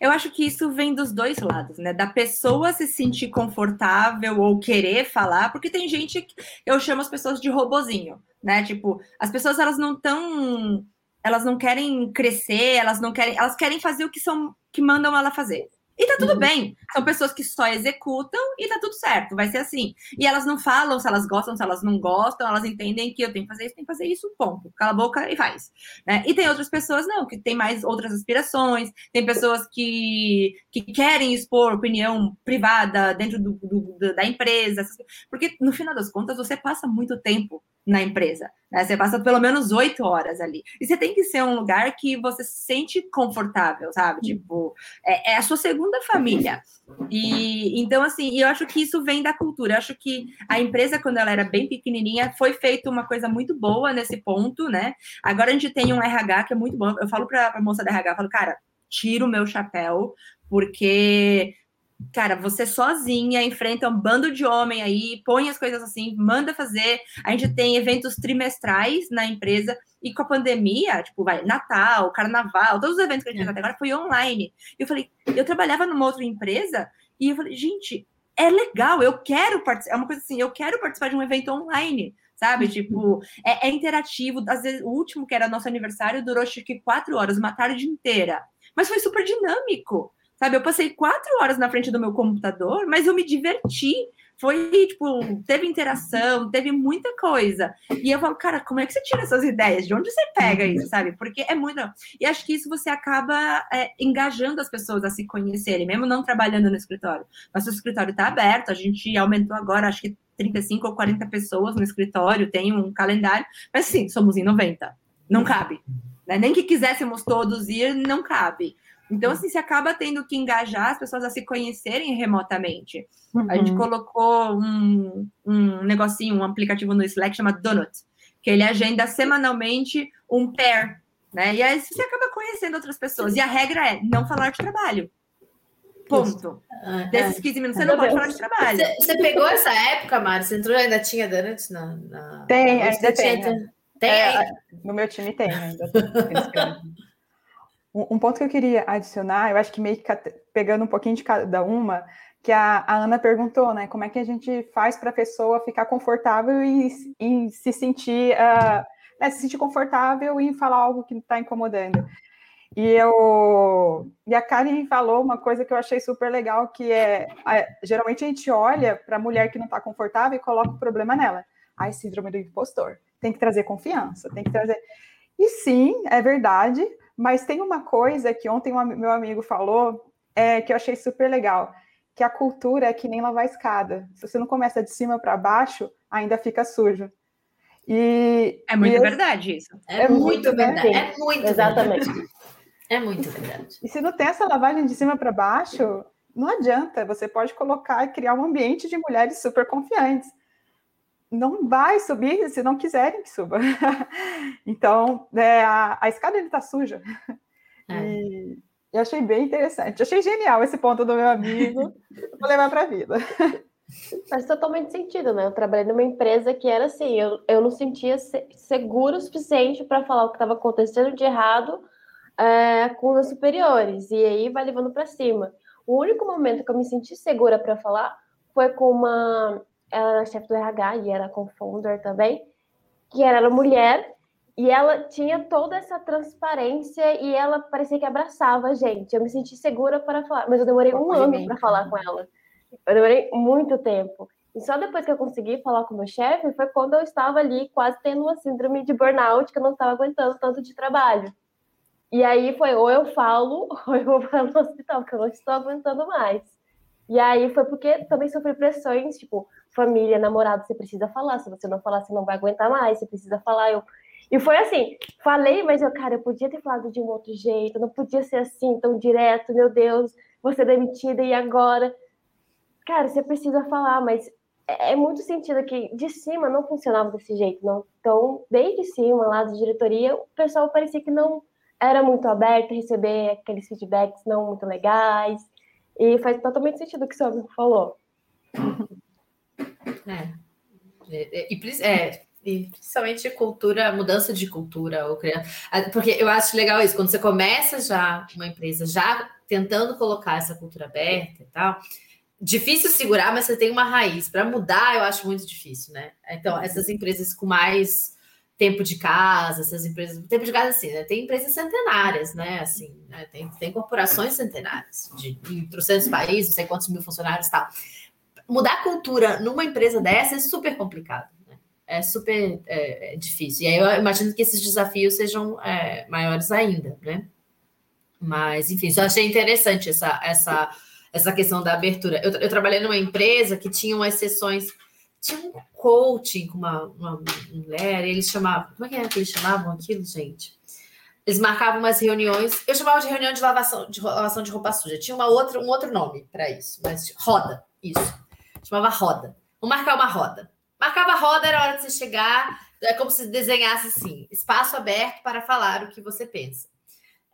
Eu acho que isso vem dos dois lados, né? Da pessoa se sentir confortável ou querer falar, porque tem gente que eu chamo as pessoas de robozinho, né? Tipo, as pessoas elas não estão, elas não querem crescer, elas não querem, elas querem fazer o que são que mandam ela fazer. E tá tudo bem. São pessoas que só executam e tá tudo certo. Vai ser assim. E elas não falam se elas gostam, se elas não gostam, elas entendem que eu tenho que fazer isso, tenho que fazer isso, ponto. Cala a boca e faz. Né? E tem outras pessoas, não, que tem mais outras aspirações, tem pessoas que, que querem expor opinião privada dentro do, do, da empresa. Porque, no final das contas, você passa muito tempo na empresa. Né? Você passa pelo menos oito horas ali. E você tem que ser um lugar que você se sente confortável, sabe? Tipo, é, é, a sua segunda família. E então, assim, eu acho que isso vem da cultura. Eu acho que a empresa, quando ela era bem pequenininha, foi feita uma coisa muito boa nesse ponto, né? Agora a gente tem um RH que é muito bom. Eu falo para a moça da RH, eu falo, cara, tira o meu chapéu, porque cara, você sozinha enfrenta um bando de homem aí, põe as coisas assim, manda fazer. A gente tem eventos trimestrais na empresa e com a pandemia, tipo, vai, Natal, Carnaval, todos os eventos que a gente fez é. até agora foi online. Eu falei, eu trabalhava numa outra empresa e eu falei, gente, é legal, eu quero participar, é uma coisa assim, eu quero participar de um evento online, sabe? Uhum. Tipo, é, é, interativo. Às vezes, o último, que era nosso aniversário, durou acho que quatro horas, uma tarde inteira. Mas foi super dinâmico. Sabe, eu passei quatro horas na frente do meu computador, mas eu me diverti. Foi, tipo, teve interação, teve muita coisa. E eu falo, cara, como é que você tira essas ideias? De onde você pega isso, sabe? Porque é muito. E acho que isso você acaba é, engajando as pessoas a se conhecerem, mesmo não trabalhando no escritório. Nosso escritório está aberto, a gente aumentou agora, acho que 35 ou 40 pessoas no escritório, tem um calendário, mas sim, somos em 90. Não cabe. Né? Nem que quiséssemos todos ir, não cabe. Então, assim, se acaba tendo que engajar as pessoas a se conhecerem remotamente. Uhum. A gente uhum. colocou um, um negocinho, um aplicativo no Slack chamado Donut, que ele agenda semanalmente um pair, né? E aí você acaba conhecendo outras pessoas. E a regra é não falar de trabalho. Ponto. Ah, Desses 15 minutos você não pode falar de trabalho. Você, você pegou essa época, Mari? Você entrou ainda tinha Donuts na. na... Tem, ainda tem. Tem? tem? É, no meu time tem ainda. Um, ponto que eu queria adicionar, eu acho que meio que pegando um pouquinho de cada uma, que a, a Ana perguntou, né? Como é que a gente faz para a pessoa ficar confortável e, e se sentir, uh, né, se sentir confortável em falar algo que está incomodando. E eu e a Karen falou uma coisa que eu achei super legal, que é geralmente a gente olha para a mulher que não está confortável e coloca o problema nela. Ai, síndrome do impostor. Tem que trazer confiança, tem que trazer. E sim, é verdade, mas tem uma coisa que ontem um meu amigo falou é, que eu achei super legal, que a cultura é que nem lavar escada. Se você não começa de cima para baixo, ainda fica sujo. E, é muito e verdade isso. É, é muito, muito verdade. É muito Exatamente. Verdade. É muito verdade. E se não tem essa lavagem de cima para baixo, não adianta. Você pode colocar e criar um ambiente de mulheres super confiantes não vai subir se não quiserem que suba. então, é, a, a, escada está suja. É. E eu achei bem interessante. Achei genial esse ponto do meu amigo. Vou levar para a vida. Faz totalmente sentido, né? Eu trabalhei numa empresa que era assim, eu, eu não sentia seguro o suficiente para falar o que estava acontecendo de errado é, com os superiores. E aí vai levando para cima. O único momento que eu me senti segura para falar foi com uma ela era chefe do RH e era co-founder também, que era mulher, e ela tinha toda essa transparência e ela parecia que abraçava a gente. Eu me senti segura para falar, mas eu demorei um ano para falar com ela. Eu demorei muito tempo. E só depois que eu consegui falar com o meu chefe foi quando eu estava ali quase tendo uma síndrome de burnout, que eu não estava aguentando tanto de trabalho. E aí foi ou eu falo ou eu vou para o hospital, porque eu não estou aguentando mais. E aí foi porque também sofri pressões, tipo, família, namorado, você precisa falar. Se você não falar, você não vai aguentar mais, você precisa falar. Eu... E foi assim, falei, mas eu, cara, eu podia ter falado de um outro jeito, não podia ser assim, tão direto, meu Deus, você é demitida e agora? Cara, você precisa falar, mas é, é muito sentido que de cima não funcionava desse jeito, não. Então, desde cima, lá da diretoria, o pessoal parecia que não era muito aberto a receber aqueles feedbacks não muito legais. E faz totalmente sentido o que o seu amigo falou. É. é. E, é, e principalmente cultura, mudança de cultura, ou criar, porque eu acho legal isso, quando você começa já uma empresa já tentando colocar essa cultura aberta e tal, difícil segurar, mas você tem uma raiz. Para mudar, eu acho muito difícil, né? Então, essas empresas com mais tempo de casa, essas empresas, tempo de casa assim, né? Tem empresas centenárias, né? Assim, né? Tem, tem corporações centenárias de, de 300 países, não sei quantos mil funcionários e tal. Mudar a cultura numa empresa dessa é super complicado, né? É super é, é difícil. E aí eu imagino que esses desafios sejam é, maiores ainda, né? Mas, enfim, só achei interessante essa, essa, essa questão da abertura. Eu, eu trabalhei numa empresa que tinha umas sessões tinha um coaching com uma, uma mulher, eles chamavam. Como é que era que eles chamavam aquilo, gente? Eles marcavam umas reuniões. Eu chamava de reunião de lavação de, lavação de roupa suja. Tinha uma outra, um outro nome para isso, mas roda, isso. Chamava roda. Vamos marcar uma roda. Marcava a roda, era hora de você chegar. É como se desenhasse assim: espaço aberto para falar o que você pensa.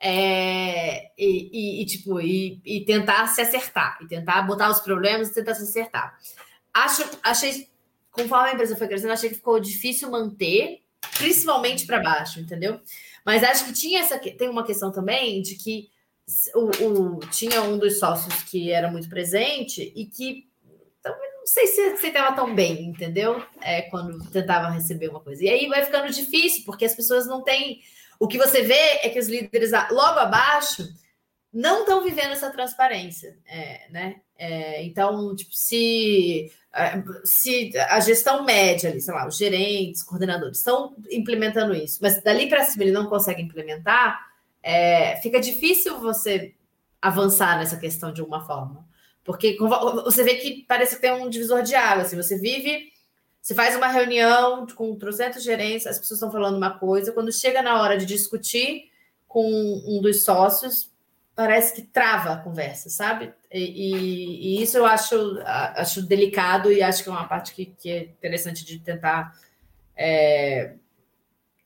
É, e, e, e, tipo, e, e, tentar se acertar, e tentar botar os problemas e tentar se acertar. Acho, achei conforme a empresa foi crescendo, achei que ficou difícil manter, principalmente para baixo, entendeu? Mas acho que tinha essa tem uma questão também de que o, o, tinha um dos sócios que era muito presente e que sei se aceitava tão bem, entendeu? É, quando tentava receber uma coisa. E aí vai ficando difícil, porque as pessoas não têm. O que você vê é que os líderes logo abaixo não estão vivendo essa transparência, é, né? É, então, tipo, se é, se a gestão média ali, sei lá, os gerentes, coordenadores estão implementando isso, mas dali para cima ele não consegue implementar, é, fica difícil você avançar nessa questão de alguma forma. Porque você vê que parece que tem um divisor de água. Assim, você vive, você faz uma reunião com 300 gerentes, as pessoas estão falando uma coisa, quando chega na hora de discutir com um dos sócios, parece que trava a conversa, sabe? E, e, e, isso eu acho, acho delicado e acho que é uma parte que, que é interessante de tentar é,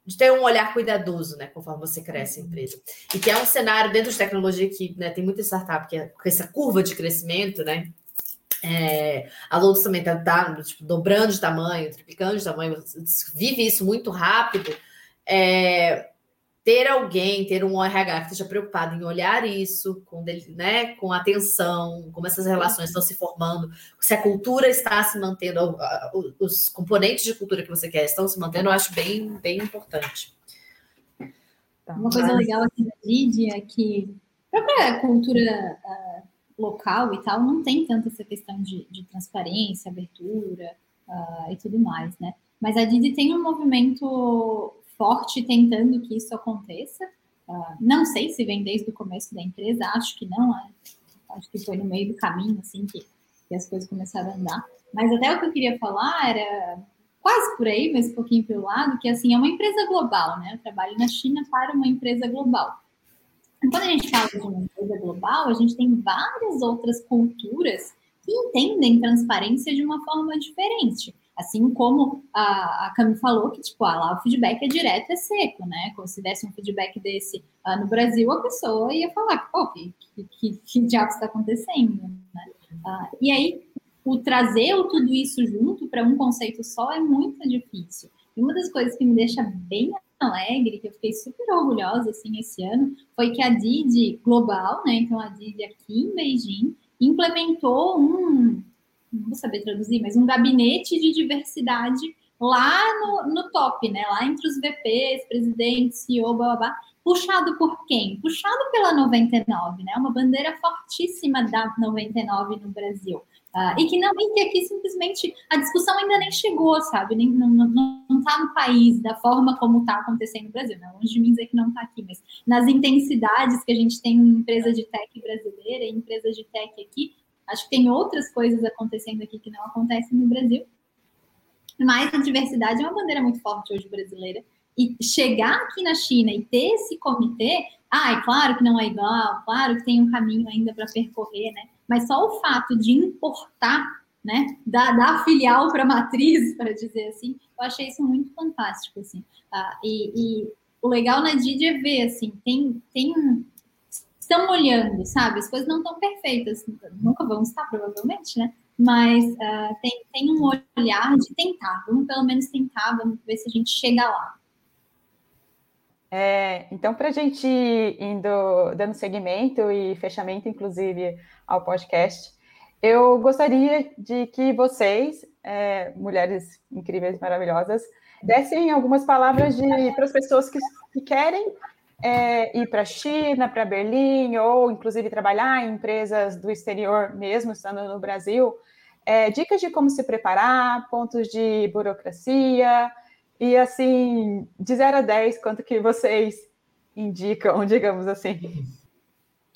de ter um olhar cuidadoso, né, conforme você cresce a empresa. E que é um cenário dentro de tecnologia que né, tem muita startup que é com essa curva de crescimento, né? É, a Lotus também está tá, tipo, dobrando de tamanho, triplicando de tamanho, vive isso muito rápido. É, ter alguém, ter um RH que esteja preocupado em olhar isso com, né, com atenção, como essas relações estão se formando, se a cultura está se mantendo, os componentes de cultura que você quer estão se mantendo, eu acho bem, bem importante. Tá. Uma coisa legal aqui da Didi é que a própria cultura uh, local e tal não tem tanta essa questão de, de transparência, abertura uh, e tudo mais, né? Mas a Didi tem um movimento forte tentando que isso aconteça. Uh, não sei se vem desde o começo da empresa, acho que não, é, acho que foi no meio do caminho assim que, que as coisas começaram a andar. Mas até o que eu queria falar era quase por aí, mas um pouquinho pelo lado, que assim é uma empresa global, né? Eu trabalho na China para uma empresa global. Quando a gente fala de uma empresa global, a gente tem várias outras culturas que entendem transparência de uma forma diferente. Assim como a, a Cami falou que, tipo, ah, lá o feedback é direto, é seco, né? Como se desse um feedback desse ah, no Brasil, a pessoa ia falar, pô, que, que, que, diabo está acontecendo, né? Ah, e aí, o trazer tudo isso junto para um conceito só é muito difícil. E uma das coisas que me deixa bem alegre, que eu fiquei super orgulhosa, assim, esse ano, foi que a Didi Global, né? Então, a Didi aqui em Beijing, implementou um não vou saber traduzir, mas um gabinete de diversidade lá no, no top, né? Lá entre os VPs, presidentes, CEO, blá, blá, blá. Puxado por quem? Puxado pela 99, né? Uma bandeira fortíssima da 99 no Brasil. Uh, e que não, e que aqui simplesmente a discussão ainda nem chegou, sabe? Nem, não, não, não tá no país da forma como está acontecendo no Brasil. Né? Longe de mim dizer que não está aqui, mas nas intensidades que a gente tem em empresa de tech brasileira e empresa de tech aqui, Acho que tem outras coisas acontecendo aqui que não acontecem no Brasil. Mas a diversidade é uma bandeira muito forte hoje brasileira. E chegar aqui na China e ter esse comitê, ah, é claro que não é igual, claro que tem um caminho ainda para percorrer, né? Mas só o fato de importar, né, da, da filial para matriz, para dizer assim, eu achei isso muito fantástico, assim. Ah, e, e o legal na Didi é ver, assim, tem, tem estão olhando, sabe? As coisas não estão perfeitas, nunca vão estar, provavelmente, né? Mas uh, tem, tem um olhar de tentar, vamos pelo menos tentar, vamos ver se a gente chega lá. É, então, para a gente indo, dando seguimento e fechamento, inclusive, ao podcast, eu gostaria de que vocês, é, mulheres incríveis, maravilhosas, dessem algumas palavras para as pessoas que, que querem é, ir para a China, para Berlim, ou inclusive trabalhar em empresas do exterior mesmo, estando no Brasil. É, dicas de como se preparar, pontos de burocracia, e assim, de 0 a 10, quanto que vocês indicam, digamos assim?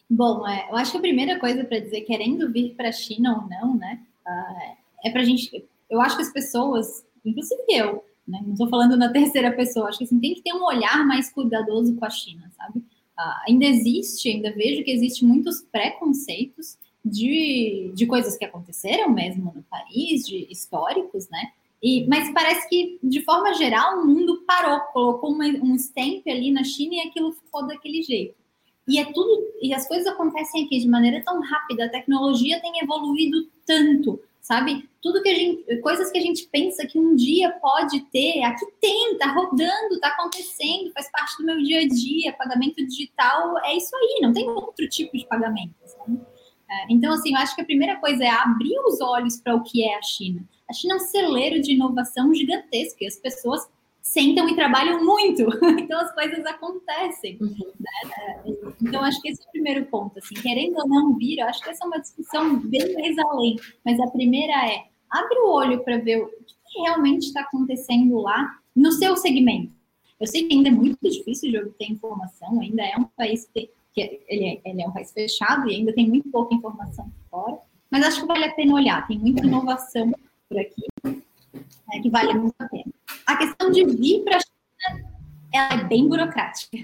Bom, é, eu acho que a primeira coisa para dizer, querendo vir para a China ou não, né, uh, é para a gente. Eu acho que as pessoas, inclusive eu, né, não estou falando na terceira pessoa, acho que assim, tem que ter um olhar mais cuidadoso com a China, sabe? Uh, ainda existe, ainda vejo que existe muitos preconceitos de, de coisas que aconteceram mesmo no país, de históricos, né? E, mas parece que, de forma geral, o mundo parou, colocou uma, um stamp ali na China e aquilo ficou daquele jeito. E é tudo, e as coisas acontecem aqui de maneira tão rápida, a tecnologia tem evoluído tanto, sabe? Tudo que a gente, coisas que a gente pensa que um dia pode ter, aqui tem, tá rodando, tá acontecendo, faz parte do meu dia a dia, pagamento digital, é isso aí, não tem outro tipo de pagamento, sabe? É, então, assim, eu acho que a primeira coisa é abrir os olhos para o que é a China. A China é um celeiro de inovação gigantesca e as pessoas sentam e trabalham muito, então as coisas acontecem. Uhum. Né? Então, acho que esse é o primeiro ponto. Assim, querendo ou não vir, eu acho que essa é uma discussão bem mais além. Mas a primeira é, abre o olho para ver o que realmente está acontecendo lá no seu segmento. Eu sei que ainda é muito difícil de obter informação, ainda é um país que, tem, que ele, é, ele é um país fechado e ainda tem muito pouca informação fora, mas acho que vale a pena olhar, tem muita inovação por aqui né, que vale muito a pena. A questão de vir para a China, é bem burocrática.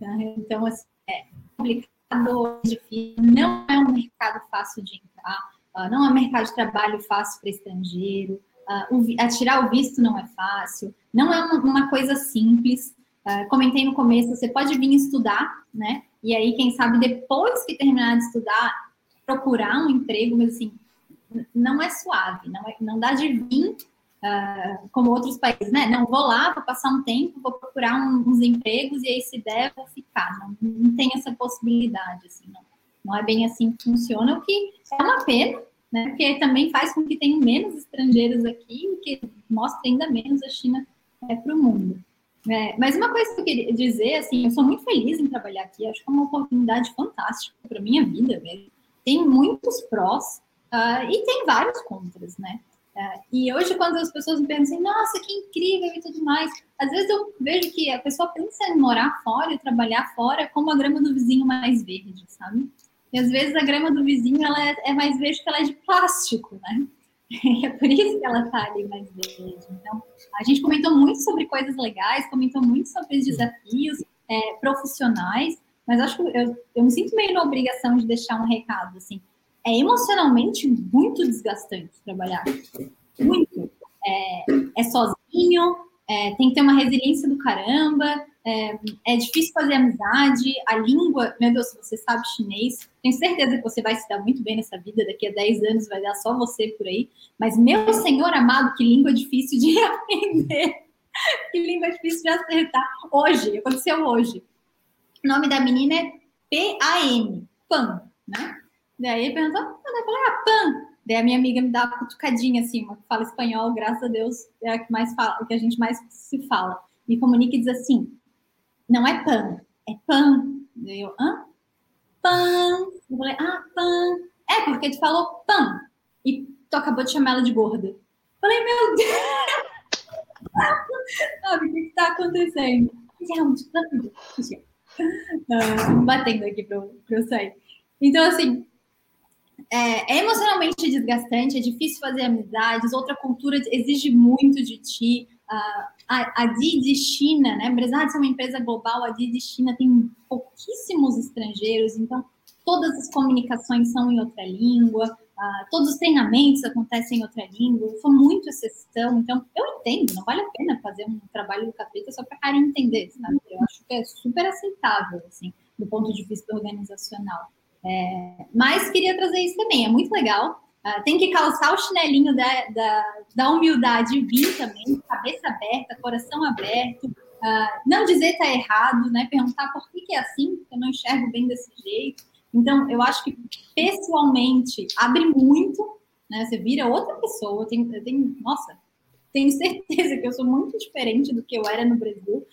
Tá? Então, assim, é complicado, difícil, não é um mercado fácil de entrar, uh, não é um mercado de trabalho fácil para estrangeiro, uh, o, atirar o visto não é fácil, não é uma, coisa simples. Comentei no começo, você pode vir estudar, né? E aí, quem sabe, depois que terminar de estudar, procurar um emprego, mas assim, não é suave, não, é, não dá de vir uh, como outros países, né? Não, vou lá, vou passar um tempo, vou procurar um, uns empregos e aí se der, vou ficar. Não, não tem essa possibilidade, assim, não. Não é bem assim que funciona, o que é uma pena, né? Porque também faz com que tenham menos estrangeiros aqui e que mostre ainda menos a China é, para o mundo. É, mas uma coisa que eu queria dizer, assim, eu sou muito feliz em trabalhar aqui, acho que é uma oportunidade fantástica para minha vida mesmo. Tem muitos prós uh, e tem vários contras, né? E hoje, quando as pessoas me perguntam assim, nossa, que incrível e tudo mais, às vezes eu vejo que a pessoa pensa em morar fora e trabalhar fora como a grama do vizinho mais verde, sabe? E às vezes a grama do vizinho ela é, é mais verde porque ela é de plástico, né? É por isso que ela tá ali mais verde. Então, a gente comentou muito sobre coisas legais, comentou muito sobre os desafios é, profissionais, mas acho que eu, eu me sinto meio na obrigação de deixar um recado, assim é emocionalmente muito desgastante trabalhar. Muito. É, é sozinho, é, tem que ter uma resiliência do caramba, é, é, difícil fazer amizade, a língua, meu Deus, se você sabe chinês, tenho certeza que você vai se dar muito bem nessa vida, daqui a 10 anos vai dar só você por aí, mas meu senhor amado, que língua difícil de aprender, que língua difícil de acertar. Hoje, aconteceu hoje. O nome da menina é P-A-N, Pan, né? Daí perguntou, ah, eu falei, ah, pan. Daí a minha amiga me dá uma cutucadinha, assim, que fala espanhol, graças a Deus, é a que, mais fala, que a gente mais se fala. Me comunica e diz assim, não é pan, é pan. Daí eu, hã? Pan. Eu falei, ah, pan. É, porque tu falou pan. E tu acabou de chamar ela de gorda. Eu falei, meu Deus! Sabe, o que está acontecendo? Ah, batendo aqui para eu sair. Então, assim, é, é, emocionalmente desgastante, é difícil fazer amizades, outra cultura exige muito de ti. Uh, a, a Didi China, né? Apesar de ser uma empresa global, a Didi China tem pouquíssimos estrangeiros, então todas as comunicações são em outra língua, uh, todos os treinamentos acontecem em outra língua, foi muito exceção, então eu entendo, não vale a pena fazer um trabalho do capeta só para cara entender, sabe? Eu acho que é super aceitável, assim, do ponto de vista organizacional. É, mas queria trazer isso também, é muito legal. Uh, tem que calçar o chinelinho da, da, da humildade e vir também, cabeça aberta, coração aberto. Uh, não dizer que tá errado, né? Perguntar por que, que é assim, porque eu não enxergo bem desse jeito. Então, eu acho que pessoalmente abre muito, né? Você vira outra pessoa. Tem, tem, nossa, tenho certeza que eu sou muito diferente do que eu era no Brasil,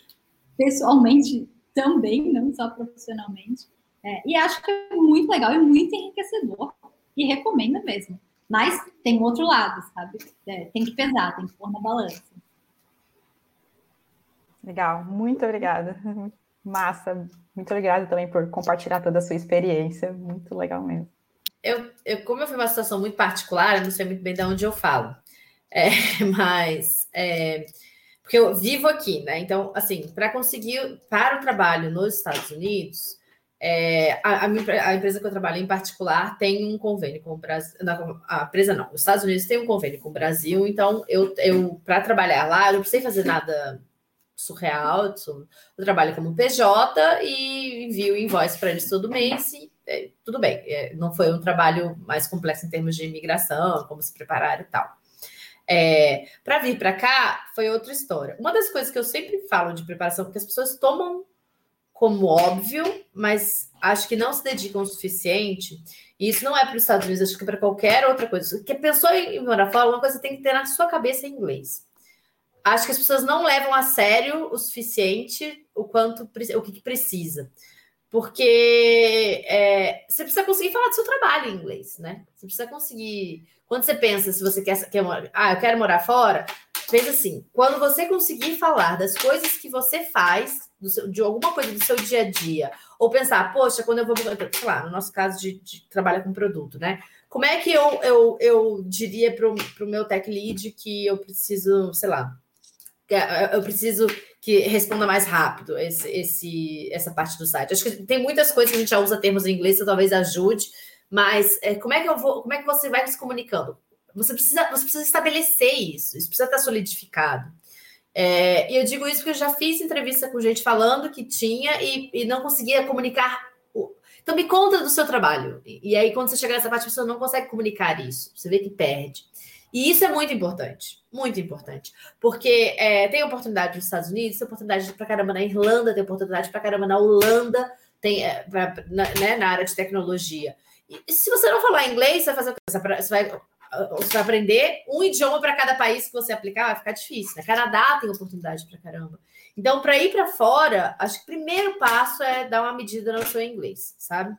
pessoalmente também, não só profissionalmente. É, e acho que é muito legal e muito enriquecedor. E recomendo mesmo. Mas tem outro lado, sabe? É, tem que pesar, tem que pôr na balança. Legal, muito obrigada. Massa. Muito obrigada também por compartilhar toda a sua experiência. Muito legal mesmo. Eu, eu como eu fui uma situação muito particular, eu não sei muito bem de onde eu falo. É, mas é, porque eu vivo aqui, né? Então, assim, para conseguir para o trabalho nos Estados Unidos, é, a, a, empresa que eu trabalho em particular tem um convênio com o Brasil. Não, a empresa não, os Estados Unidos tem um convênio com o Brasil, então eu, eu para trabalhar lá, eu não precisei fazer nada surreal. Eu, trabalho como PJ e envio invoice para eles todo mês. E, é, tudo bem, é, não foi um trabalho mais complexo em termos de imigração, como se preparar e tal. É, para vir para cá foi outra história. Uma das coisas que eu sempre falo de preparação, porque as pessoas tomam como óbvio, mas acho que não se dedicam o suficiente. E isso não é para os Estados Unidos, acho que para qualquer outra coisa. Que pensou em morar fora, uma coisa tem que ter na sua cabeça em inglês. Acho que as pessoas não levam a sério o suficiente o quanto o que, que precisa. Porque é, você precisa conseguir falar do seu trabalho em inglês, né? Você precisa conseguir. Quando você pensa se você quer, quer morar, ah, eu quero morar fora, pensa assim: quando você conseguir falar das coisas que você faz seu, de alguma coisa do seu dia a dia, ou pensar, poxa, quando eu vou, sei lá, no nosso caso de, de trabalhar com produto, né? Como é que eu, eu, eu diria para o meu tech lead que eu preciso, sei lá, eu preciso que responda mais rápido esse, esse, essa parte do site. Acho que tem muitas coisas que a gente já usa termos em inglês, que talvez ajude, mas é, como é que eu vou, como é que você vai se comunicando? Você precisa, você precisa estabelecer isso, isso precisa estar solidificado. É, e eu digo isso porque eu já fiz entrevista com gente falando que tinha e, e não conseguia comunicar. Então, me conta do seu trabalho. E, e aí, quando você chega nessa parte, a pessoa não consegue comunicar isso. Você vê que perde. E isso é muito importante, muito importante. Porque é, tem oportunidade nos Estados Unidos, tem oportunidade para caramba na Irlanda, tem oportunidade para caramba na Holanda, tem é, pra, na, né, na área de tecnologia. E se você não falar inglês, você vai fazer o quê? Você vai você vai aprender um idioma para cada país que você aplicar, vai ficar difícil. Né? Canadá tem oportunidade para caramba. Então, para ir para fora, acho que o primeiro passo é dar uma medida no seu inglês, sabe?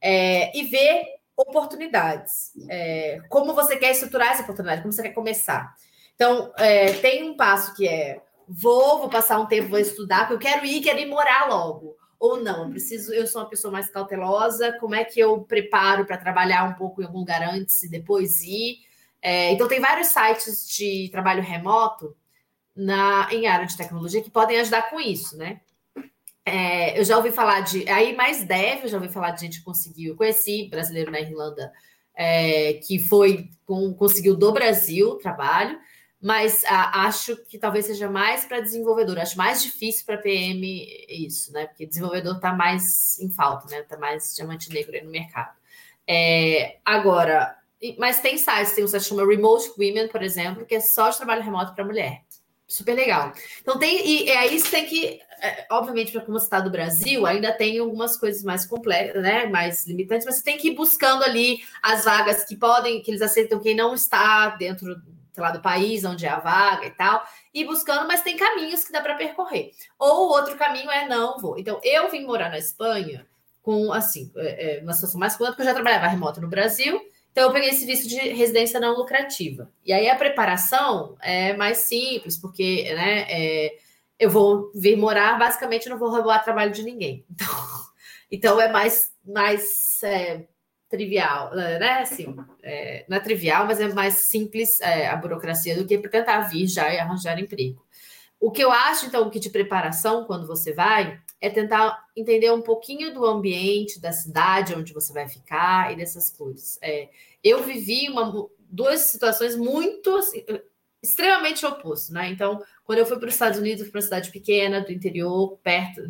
É, e ver oportunidades. É, como você quer estruturar essa oportunidade, como você quer começar. Então, é, tem um passo que é: vou, vou passar um tempo, vou estudar, porque eu quero ir, quero ir morar logo ou não? Preciso, eu sou uma pessoa mais cautelosa, como é que eu preparo para trabalhar um pouco em algum lugar antes e depois ir? É, então, tem vários sites de trabalho remoto na, em área de tecnologia que podem ajudar com isso, né? É, eu já ouvi falar de. Aí, mais deve, eu já ouvi falar de gente que conseguiu. Eu conheci brasileiro na Irlanda é, que foi com, conseguiu do Brasil trabalho mas ah, acho que talvez seja mais para desenvolvedor. Acho mais difícil para PM isso, né? Porque desenvolvedor está mais em falta, né? Está mais diamante negro aí no mercado. É, agora, mas tem sites, tem um site que chama Remote Women, por exemplo, que é só de trabalho remoto para mulher. Super legal. Então tem, e é isso tem que, é, obviamente, para como está do Brasil, ainda tem algumas coisas mais complexas, né? Mais limitantes, mas você tem que ir buscando ali as vagas que podem, que eles aceitam quem não está dentro sei lá, do país onde é a vaga e tal, e buscando, mas tem caminhos que dá para percorrer. Ou outro caminho é não vou. Então, eu vim morar na Espanha com, assim, é, é, uma situação mais curta, porque eu já trabalhava remoto no Brasil, então eu peguei esse visto de residência não lucrativa. E aí a preparação é mais simples, porque, né, é, eu vou vir morar, basicamente não vou roubar trabalho de ninguém. Então, então é mais, mais é, trivial, né? Assim, é, não é trivial, mas é mais simples é, a burocracia do que tentar vir já e arranjar emprego. O que eu acho, então, que de preparação, quando você vai, é tentar entender um pouquinho do ambiente, da cidade onde você vai ficar e dessas coisas. É, eu vivi uma, duas situações muito assim, extremamente opostas, né? Então, quando eu fui para os Estados Unidos, para uma cidade pequena do interior, perto,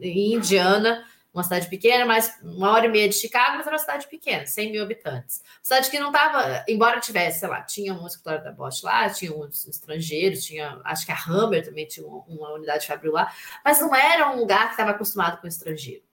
em Indiana, uma cidade pequena, mas uma hora e meia de Chicago, mas era uma cidade pequena, 100 mil habitantes. Cidade que não estava, embora tivesse, sei lá, tinha um escritório da Bosch lá, tinha uns estrangeiros, tinha, acho que a Hammer também tinha uma, unidade fabril lá, mas não era um lugar que estava acostumado com estrangeiro.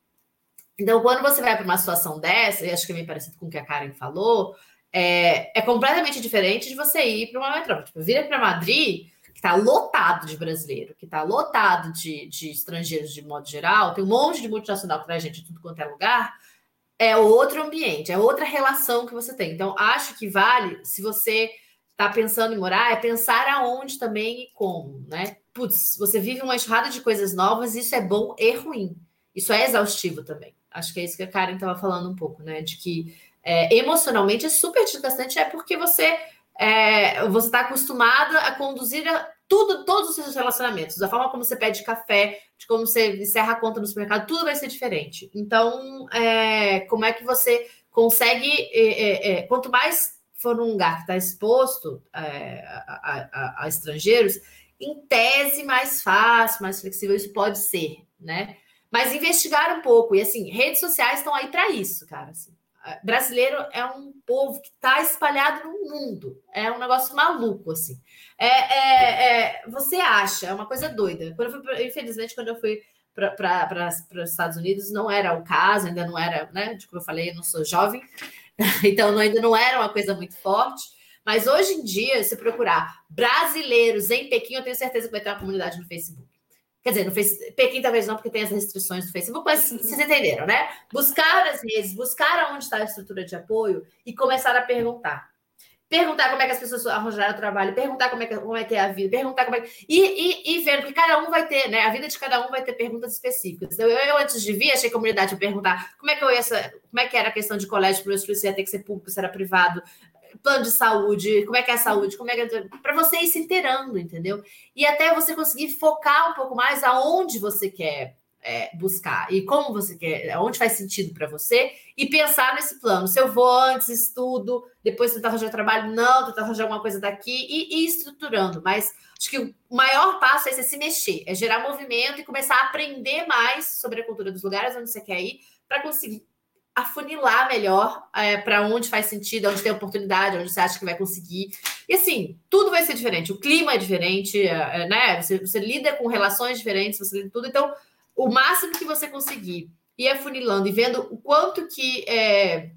Então, quando você vai para uma situação dessa, e acho que é meio parecido com o que a Karen falou, é, é completamente diferente de você ir para uma metrópole. Tipo, vira para Madrid, está lotado de brasileiro, que está lotado de, de estrangeiros de modo geral, tem um monte de multinacional que traz gente de tudo quanto é lugar, é outro ambiente, é outra relação que você tem. Então, acho que vale, se você está pensando em morar, é pensar aonde também e como, né? Putz, você vive uma enxurrada de coisas novas, isso é bom e ruim. Isso é exaustivo também. Acho que é isso que a Karen estava falando um pouco, né? De que é, emocionalmente é super desgastante, é porque você é, você está acostumada a conduzir a tudo, todos os seus relacionamentos, da forma como você pede café, de como você encerra a conta no supermercado, tudo vai ser diferente. Então, é, como é que você consegue, é, é, é quanto mais for um lugar que está exposto é, a, a, a, estrangeiros, em tese mais fácil, mais flexível, isso pode ser, né? Mas investigar um pouco, e assim, redes sociais estão aí para isso, cara. Assim brasileiro é um povo que está espalhado no mundo. É um negócio maluco, assim. É, é, é, você acha, é uma coisa doida. Quando fui, infelizmente, quando eu fui para os Estados Unidos, não era o caso, ainda não era, né? Como eu falei, eu não sou jovem, então ainda não era uma coisa muito forte. Mas hoje em dia, se procurar brasileiros em Pequim, eu tenho certeza que vai ter uma comunidade no Facebook. Quer dizer, no Facebook, Pequim talvez não, porque tem as restrições do Facebook, mas vocês entenderam, né? Buscar as redes, buscar onde está a estrutura de apoio e começar a perguntar. Perguntar como é que as pessoas arranjaram o trabalho, perguntar como é que, como é, que é a vida, perguntar como é que. E, e, e vendo que cada um vai ter, né? A vida de cada um vai ter perguntas específicas. Eu, eu antes de vir, achei comunidade perguntar como é que eu ia, como é que era a questão de colégio para meus filhos, se ia ter que ser público, se era privado, plano de saúde, como é que é a saúde, como é que é... para você ir se inteirando, entendeu? E até você conseguir focar um pouco mais aonde você quer é, buscar e como você quer, onde faz sentido para você e pensar nesse plano. Se eu vou antes, estudo, depois tentar arranjar trabalho, não, tentar arranjar alguma coisa daqui e, e ir estruturando. Mas acho que o maior passo é você se mexer, é gerar movimento e começar a aprender mais sobre a cultura dos lugares onde você quer ir para conseguir afunilar melhor é, para onde faz sentido, onde tem oportunidade, onde você acha que vai conseguir. E assim, tudo vai ser diferente. O clima é diferente, é, é, né? Você, você, lida com relações diferentes, você lida tudo. Então, o máximo que você conseguir ir afunilando e vendo o quanto que é,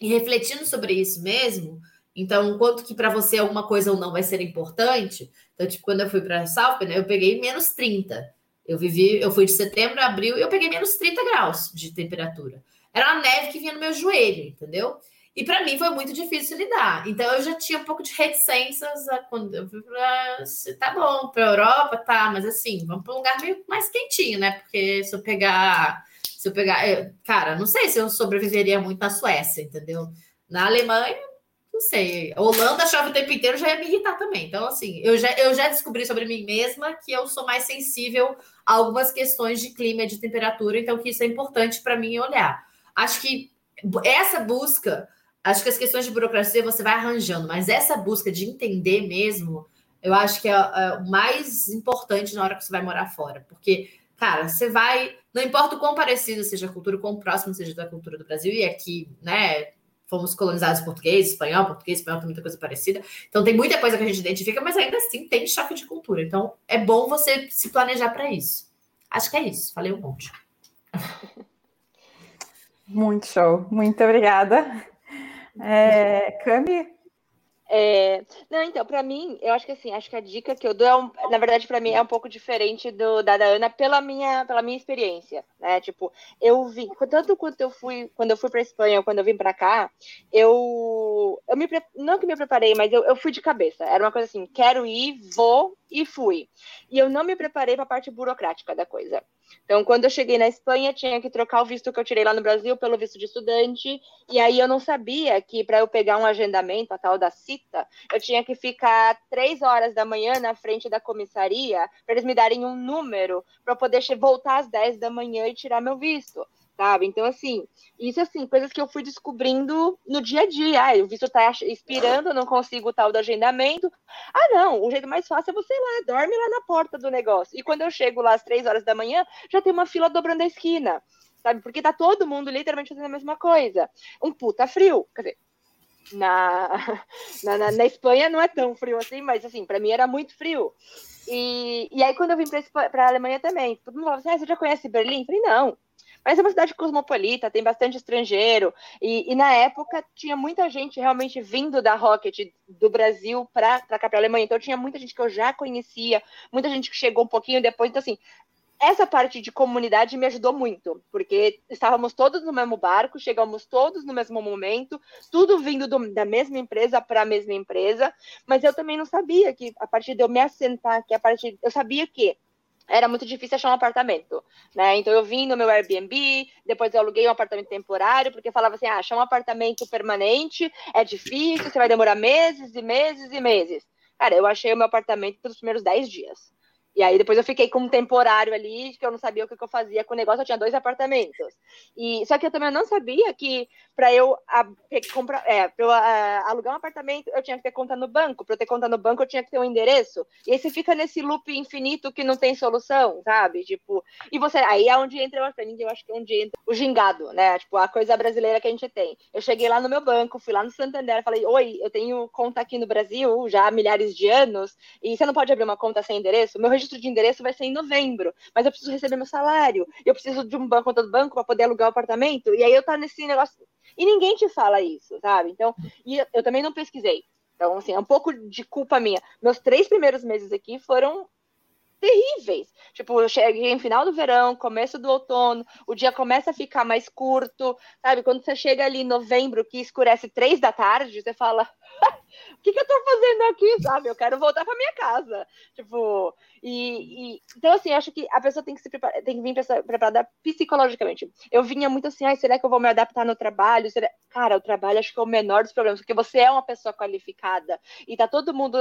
e refletindo sobre isso mesmo. Então, o quanto que para você alguma coisa ou não vai ser importante. Então, tipo, quando eu fui para Salp, né, eu peguei menos 30. Eu vivi, eu fui de setembro a abril e eu peguei menos 30 graus de temperatura. Era uma neve que vinha no meu joelho, entendeu? E para mim foi muito difícil lidar. Então eu já tinha um pouco de reticências quando eu fui para. Tá bom, para Europa, tá, mas assim, vamos para um lugar meio mais quentinho, né? Porque se eu pegar. Se eu pegar. Eu, cara, não sei se eu sobreviveria muito na Suécia, entendeu? Na Alemanha, não sei. Holanda chove o tempo inteiro já ia me irritar também. Então, assim, eu já, eu já descobri sobre mim mesma que eu sou mais sensível a algumas questões de clima e de temperatura, então que isso é importante para mim olhar. Acho que essa busca, acho que as questões de burocracia você vai arranjando, mas essa busca de entender mesmo, eu acho que é, é o mais importante na hora que você vai morar fora, porque cara, você vai, não importa o quão parecido seja a cultura, o quão próximo seja da cultura do Brasil, e aqui, né, fomos colonizados português, espanhol, português, espanhol tem muita coisa parecida. Então tem muita coisa que a gente identifica, mas ainda assim tem choque de cultura. Então é bom você se planejar para isso. Acho que é isso. Falei um monte. Muito show, muito obrigada. É, Cami? É, não, então, para mim, eu acho que assim, acho que a dica que eu dou, é um, na verdade, para mim é um pouco diferente do da, da Ana pela minha, pela minha experiência, né? Tipo, eu vi, tanto quanto eu fui, quando eu fui para Espanha, quando eu vim para cá, eu, eu me, não que me preparei, mas eu, eu fui de cabeça. Era uma coisa assim, quero ir, vou e fui. E eu não me preparei para a parte burocrática da coisa. Então, quando eu cheguei na Espanha, tinha que trocar o visto que eu tirei lá no Brasil pelo visto de estudante. E aí eu não sabia que para eu pegar um agendamento, a tal da cita, eu tinha que ficar três horas da manhã na frente da comissaria para eles me darem um número para poder voltar às dez da manhã e tirar meu visto sabe? Então, assim, isso, assim, coisas que eu fui descobrindo no dia a dia. Ah, o visto tá expirando, não consigo o tal do agendamento. Ah, não, o jeito mais fácil é você ir lá, dorme lá na porta do negócio. E quando eu chego lá às três horas da manhã, já tem uma fila dobrando a esquina, sabe? Porque tá todo mundo literalmente fazendo a mesma coisa. Um puta frio, quer dizer, na, na, na, Espanha não é tão frio assim, mas assim, para mim era muito frio. E, e aí, quando eu vim para a Alemanha também, todo mundo falava assim: ah, você já conhece Berlim? Eu falei, não. Mas é uma cidade cosmopolita, tem bastante estrangeiro. E, e na época tinha muita gente realmente vindo da Rocket do Brasil para a Alemanha. Então tinha muita gente que eu já conhecia, muita gente que chegou um pouquinho depois. Então, assim, essa parte de comunidade me ajudou muito, porque estávamos todos no mesmo barco, chegamos todos no mesmo momento, tudo vindo do, da mesma empresa para a mesma empresa, mas eu também não sabia que a partir de eu me assentar, que a partir eu sabia que era muito difícil achar um apartamento, né? Então eu vim no meu Airbnb, depois eu aluguei um apartamento temporário, porque falava assim, ah, achar um apartamento permanente é difícil, você vai demorar meses e meses e meses. Cara, eu achei o meu apartamento pelos primeiros 10 dias. E aí depois eu fiquei com um temporário ali, que eu não sabia o que, eu fazia com o negócio, eu tinha dois apartamentos. E só que eu também não sabia que para eu a, comprar, é, para eu a, alugar um apartamento, eu tinha que ter conta no banco. Para eu ter conta no banco, eu tinha que ter um endereço. E aí você fica nesse loop infinito que não tem solução, sabe? Tipo, e você aí é onde entra eu acho que é onde entra o gingado, né? Tipo, a coisa brasileira que a gente tem. Eu cheguei lá no meu banco, fui lá no Santander, falei: "Oi, eu tenho conta aqui no Brasil já há milhares de anos, e você não pode abrir uma conta sem endereço? Meu registro registro de endereço vai ser em novembro, mas eu preciso receber meu salário, eu preciso de um banco, conta do banco para poder alugar o apartamento, e aí eu tá nesse negócio. E ninguém te fala isso, sabe? Então, e eu também não pesquisei. Então, assim, é um pouco de culpa minha. Meus três primeiros meses aqui foram terríveis. Tipo, eu cheguei em final do verão, começo do outono, o dia começa a ficar mais curto, sabe? Quando você chega ali em novembro, que escurece três da tarde, você fala, o que, que eu tô fazendo aqui, sabe? Eu quero voltar para minha casa. Tipo, e, e, então assim, acho que a pessoa tem que se preparar, tem que vir preparada psicologicamente. Eu vinha muito assim, ai, será que eu vou me adaptar no trabalho? Será... Cara, o trabalho acho que é o menor dos problemas, porque você é uma pessoa qualificada e tá todo mundo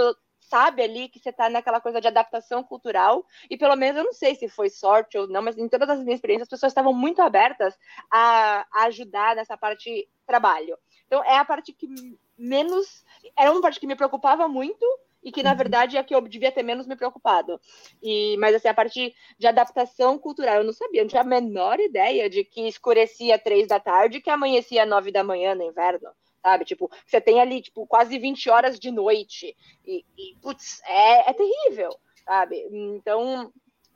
sabe ali que você está naquela coisa de adaptação cultural, e pelo menos eu não sei se foi sorte ou não, mas em todas as minhas experiências as pessoas estavam muito abertas a, a ajudar nessa parte trabalho. Então é a parte que menos, era uma parte que me preocupava muito, e que na uhum. verdade é que eu devia ter menos me preocupado. E mas assim a parte de adaptação cultural eu não sabia, eu não tinha a menor ideia de que escurecia três da tarde, que amanhecia nove da manhã no inverno sabe? Tipo, você tem ali, tipo, quase 20 horas de noite. E, e putz, é, é terrível, sabe? Então,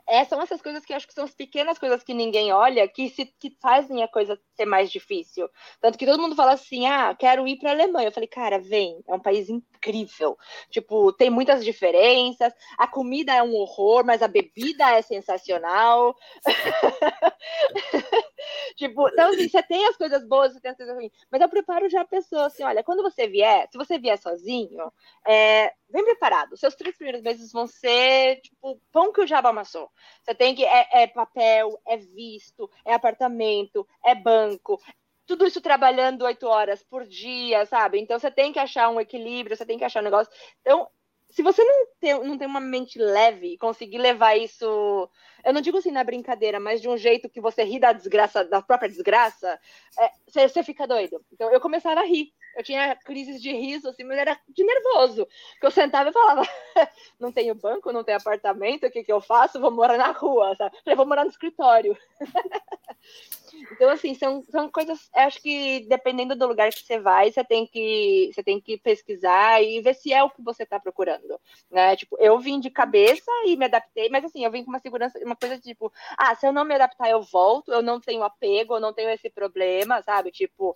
é, são essas coisas que eu acho que são as pequenas coisas que ninguém olha que, se, que fazem a coisa ser mais difícil. Tanto que todo mundo fala assim: ah, quero ir para a Alemanha. Eu falei, cara, vem, é um país incrível. Tipo, tem muitas diferenças, a comida é um horror, mas a bebida é sensacional. tipo, então, assim, você tem as coisas boas, você tem as coisas ruins. Mas eu preparo já a pessoa assim: olha, quando você vier, se você vier sozinho, é, vem preparado. Seus três primeiros meses vão ser, tipo, pão que o jaba amassou. Você tem que. É, é papel, é visto, é apartamento, é banco, tudo isso trabalhando oito horas por dia, sabe? Então você tem que achar um equilíbrio, você tem que achar um negócio. Então, se você não tem, não tem uma mente leve, conseguir levar isso, eu não digo assim na brincadeira, mas de um jeito que você ri da desgraça, da própria desgraça, é, você, você fica doido. Então eu começava a rir. Eu tinha crises de riso, assim, mas era de nervoso. Que eu sentava e falava: não tenho banco, não tenho apartamento, o que, que eu faço? Vou morar na rua, sabe? Falei, vou morar no escritório. então, assim, são, são coisas. Acho que dependendo do lugar que você vai, você tem que, você tem que pesquisar e ver se é o que você está procurando. Né? Tipo, eu vim de cabeça e me adaptei, mas assim, eu vim com uma segurança, uma coisa tipo, ah, se eu não me adaptar, eu volto, eu não tenho apego, eu não tenho esse problema, sabe? Tipo,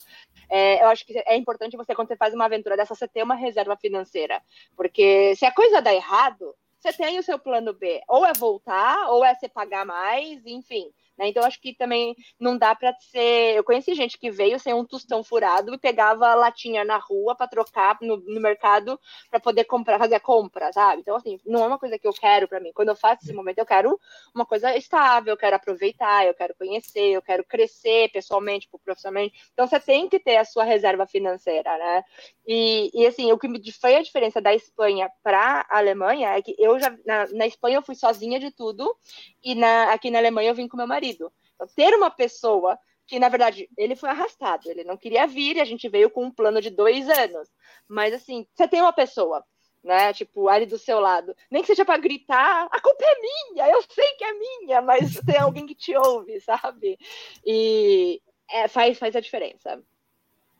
é, eu acho que é importante você, quando você faz uma aventura dessa, você ter uma reserva financeira. Porque se a coisa dá errado, você tem o seu plano B. Ou é voltar, ou é você pagar mais, enfim. Né? Então, acho que também não dá para ser. Eu conheci gente que veio sem um tostão furado e pegava latinha na rua para trocar no, no mercado para poder comprar, fazer a compra, sabe? Então, assim, não é uma coisa que eu quero para mim. Quando eu faço esse momento, eu quero uma coisa estável, eu quero aproveitar, eu quero conhecer, eu quero crescer pessoalmente, profissionalmente. Então, você tem que ter a sua reserva financeira, né? E, e assim, o que foi a diferença da Espanha para a Alemanha é que eu já, na, na Espanha, eu fui sozinha de tudo e na, aqui na Alemanha eu vim com meu marido marido. Então, ter uma pessoa que, na verdade, ele foi arrastado, ele não queria vir e a gente veio com um plano de dois anos. Mas, assim, você tem uma pessoa, né, tipo, ali do seu lado, nem que seja para gritar, a culpa é minha, eu sei que é minha, mas tem alguém que te ouve, sabe? E é, faz, faz a diferença.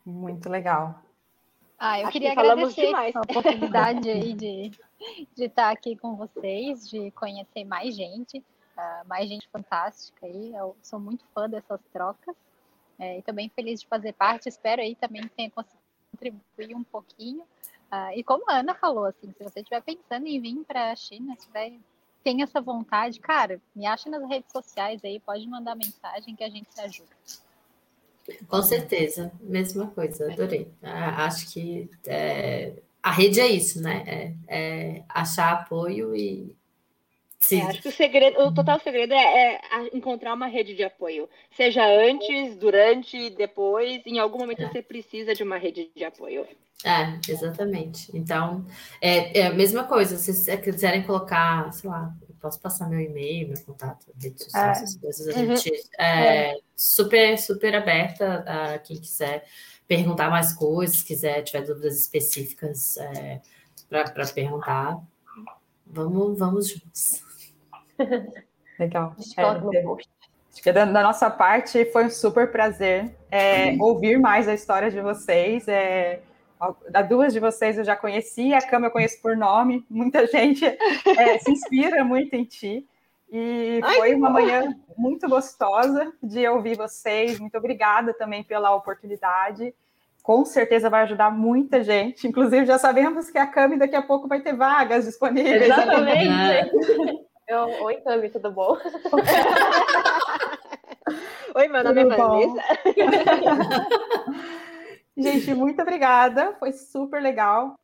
Muito legal. Ah, eu Acho queria que agradecer a oportunidade aí de, de estar aqui com vocês, de conhecer mais gente. Mais gente fantástica aí. Eu sou muito fã dessas trocas. É, e também feliz de fazer parte. Espero aí também que tenha conseguido contribuir um pouquinho. Uh, e como a Ana falou, assim, se você estiver pensando em vir para a China, se tiver, tem essa vontade, cara, me acha nas redes sociais aí, pode mandar mensagem que a gente se ajuda. Com certeza, mesma coisa, adorei. Ah, acho que é, a rede é isso, né? É, é achar apoio e. Sim. É, acho que o segredo, o total segredo é, é, encontrar uma rede de apoio. Seja antes, durante, depois, em algum momento é. você precisa de uma rede de apoio. É, exatamente. Então, é, é a mesma coisa. Se vocês quiserem colocar, sei lá, posso passar meu e-mail, meu contato, redes sociais, é. essas coisas. A uhum. gente é, é, super, super aberta a quem quiser perguntar mais coisas, quiser, tiver dúvidas específicas é, para perguntar. Vamos, vamos juntos. Legal. É, acho que da, da, nossa parte foi um super prazer é, ouvir mais a história de vocês. É, a duas de vocês eu já conheci, a Cama eu conheço por nome, muita gente é, se inspira muito em ti. E Ai, foi uma manhã muito gostosa de ouvir vocês. Muito obrigada também pela oportunidade. Com certeza vai ajudar muita gente. Inclusive, já sabemos que a Cami daqui a pouco vai ter vagas disponíveis. Exatamente. eu, Oi, Cami, tudo bom? Oi, meu nome é Vanessa. Gente, muito obrigada. Foi super legal.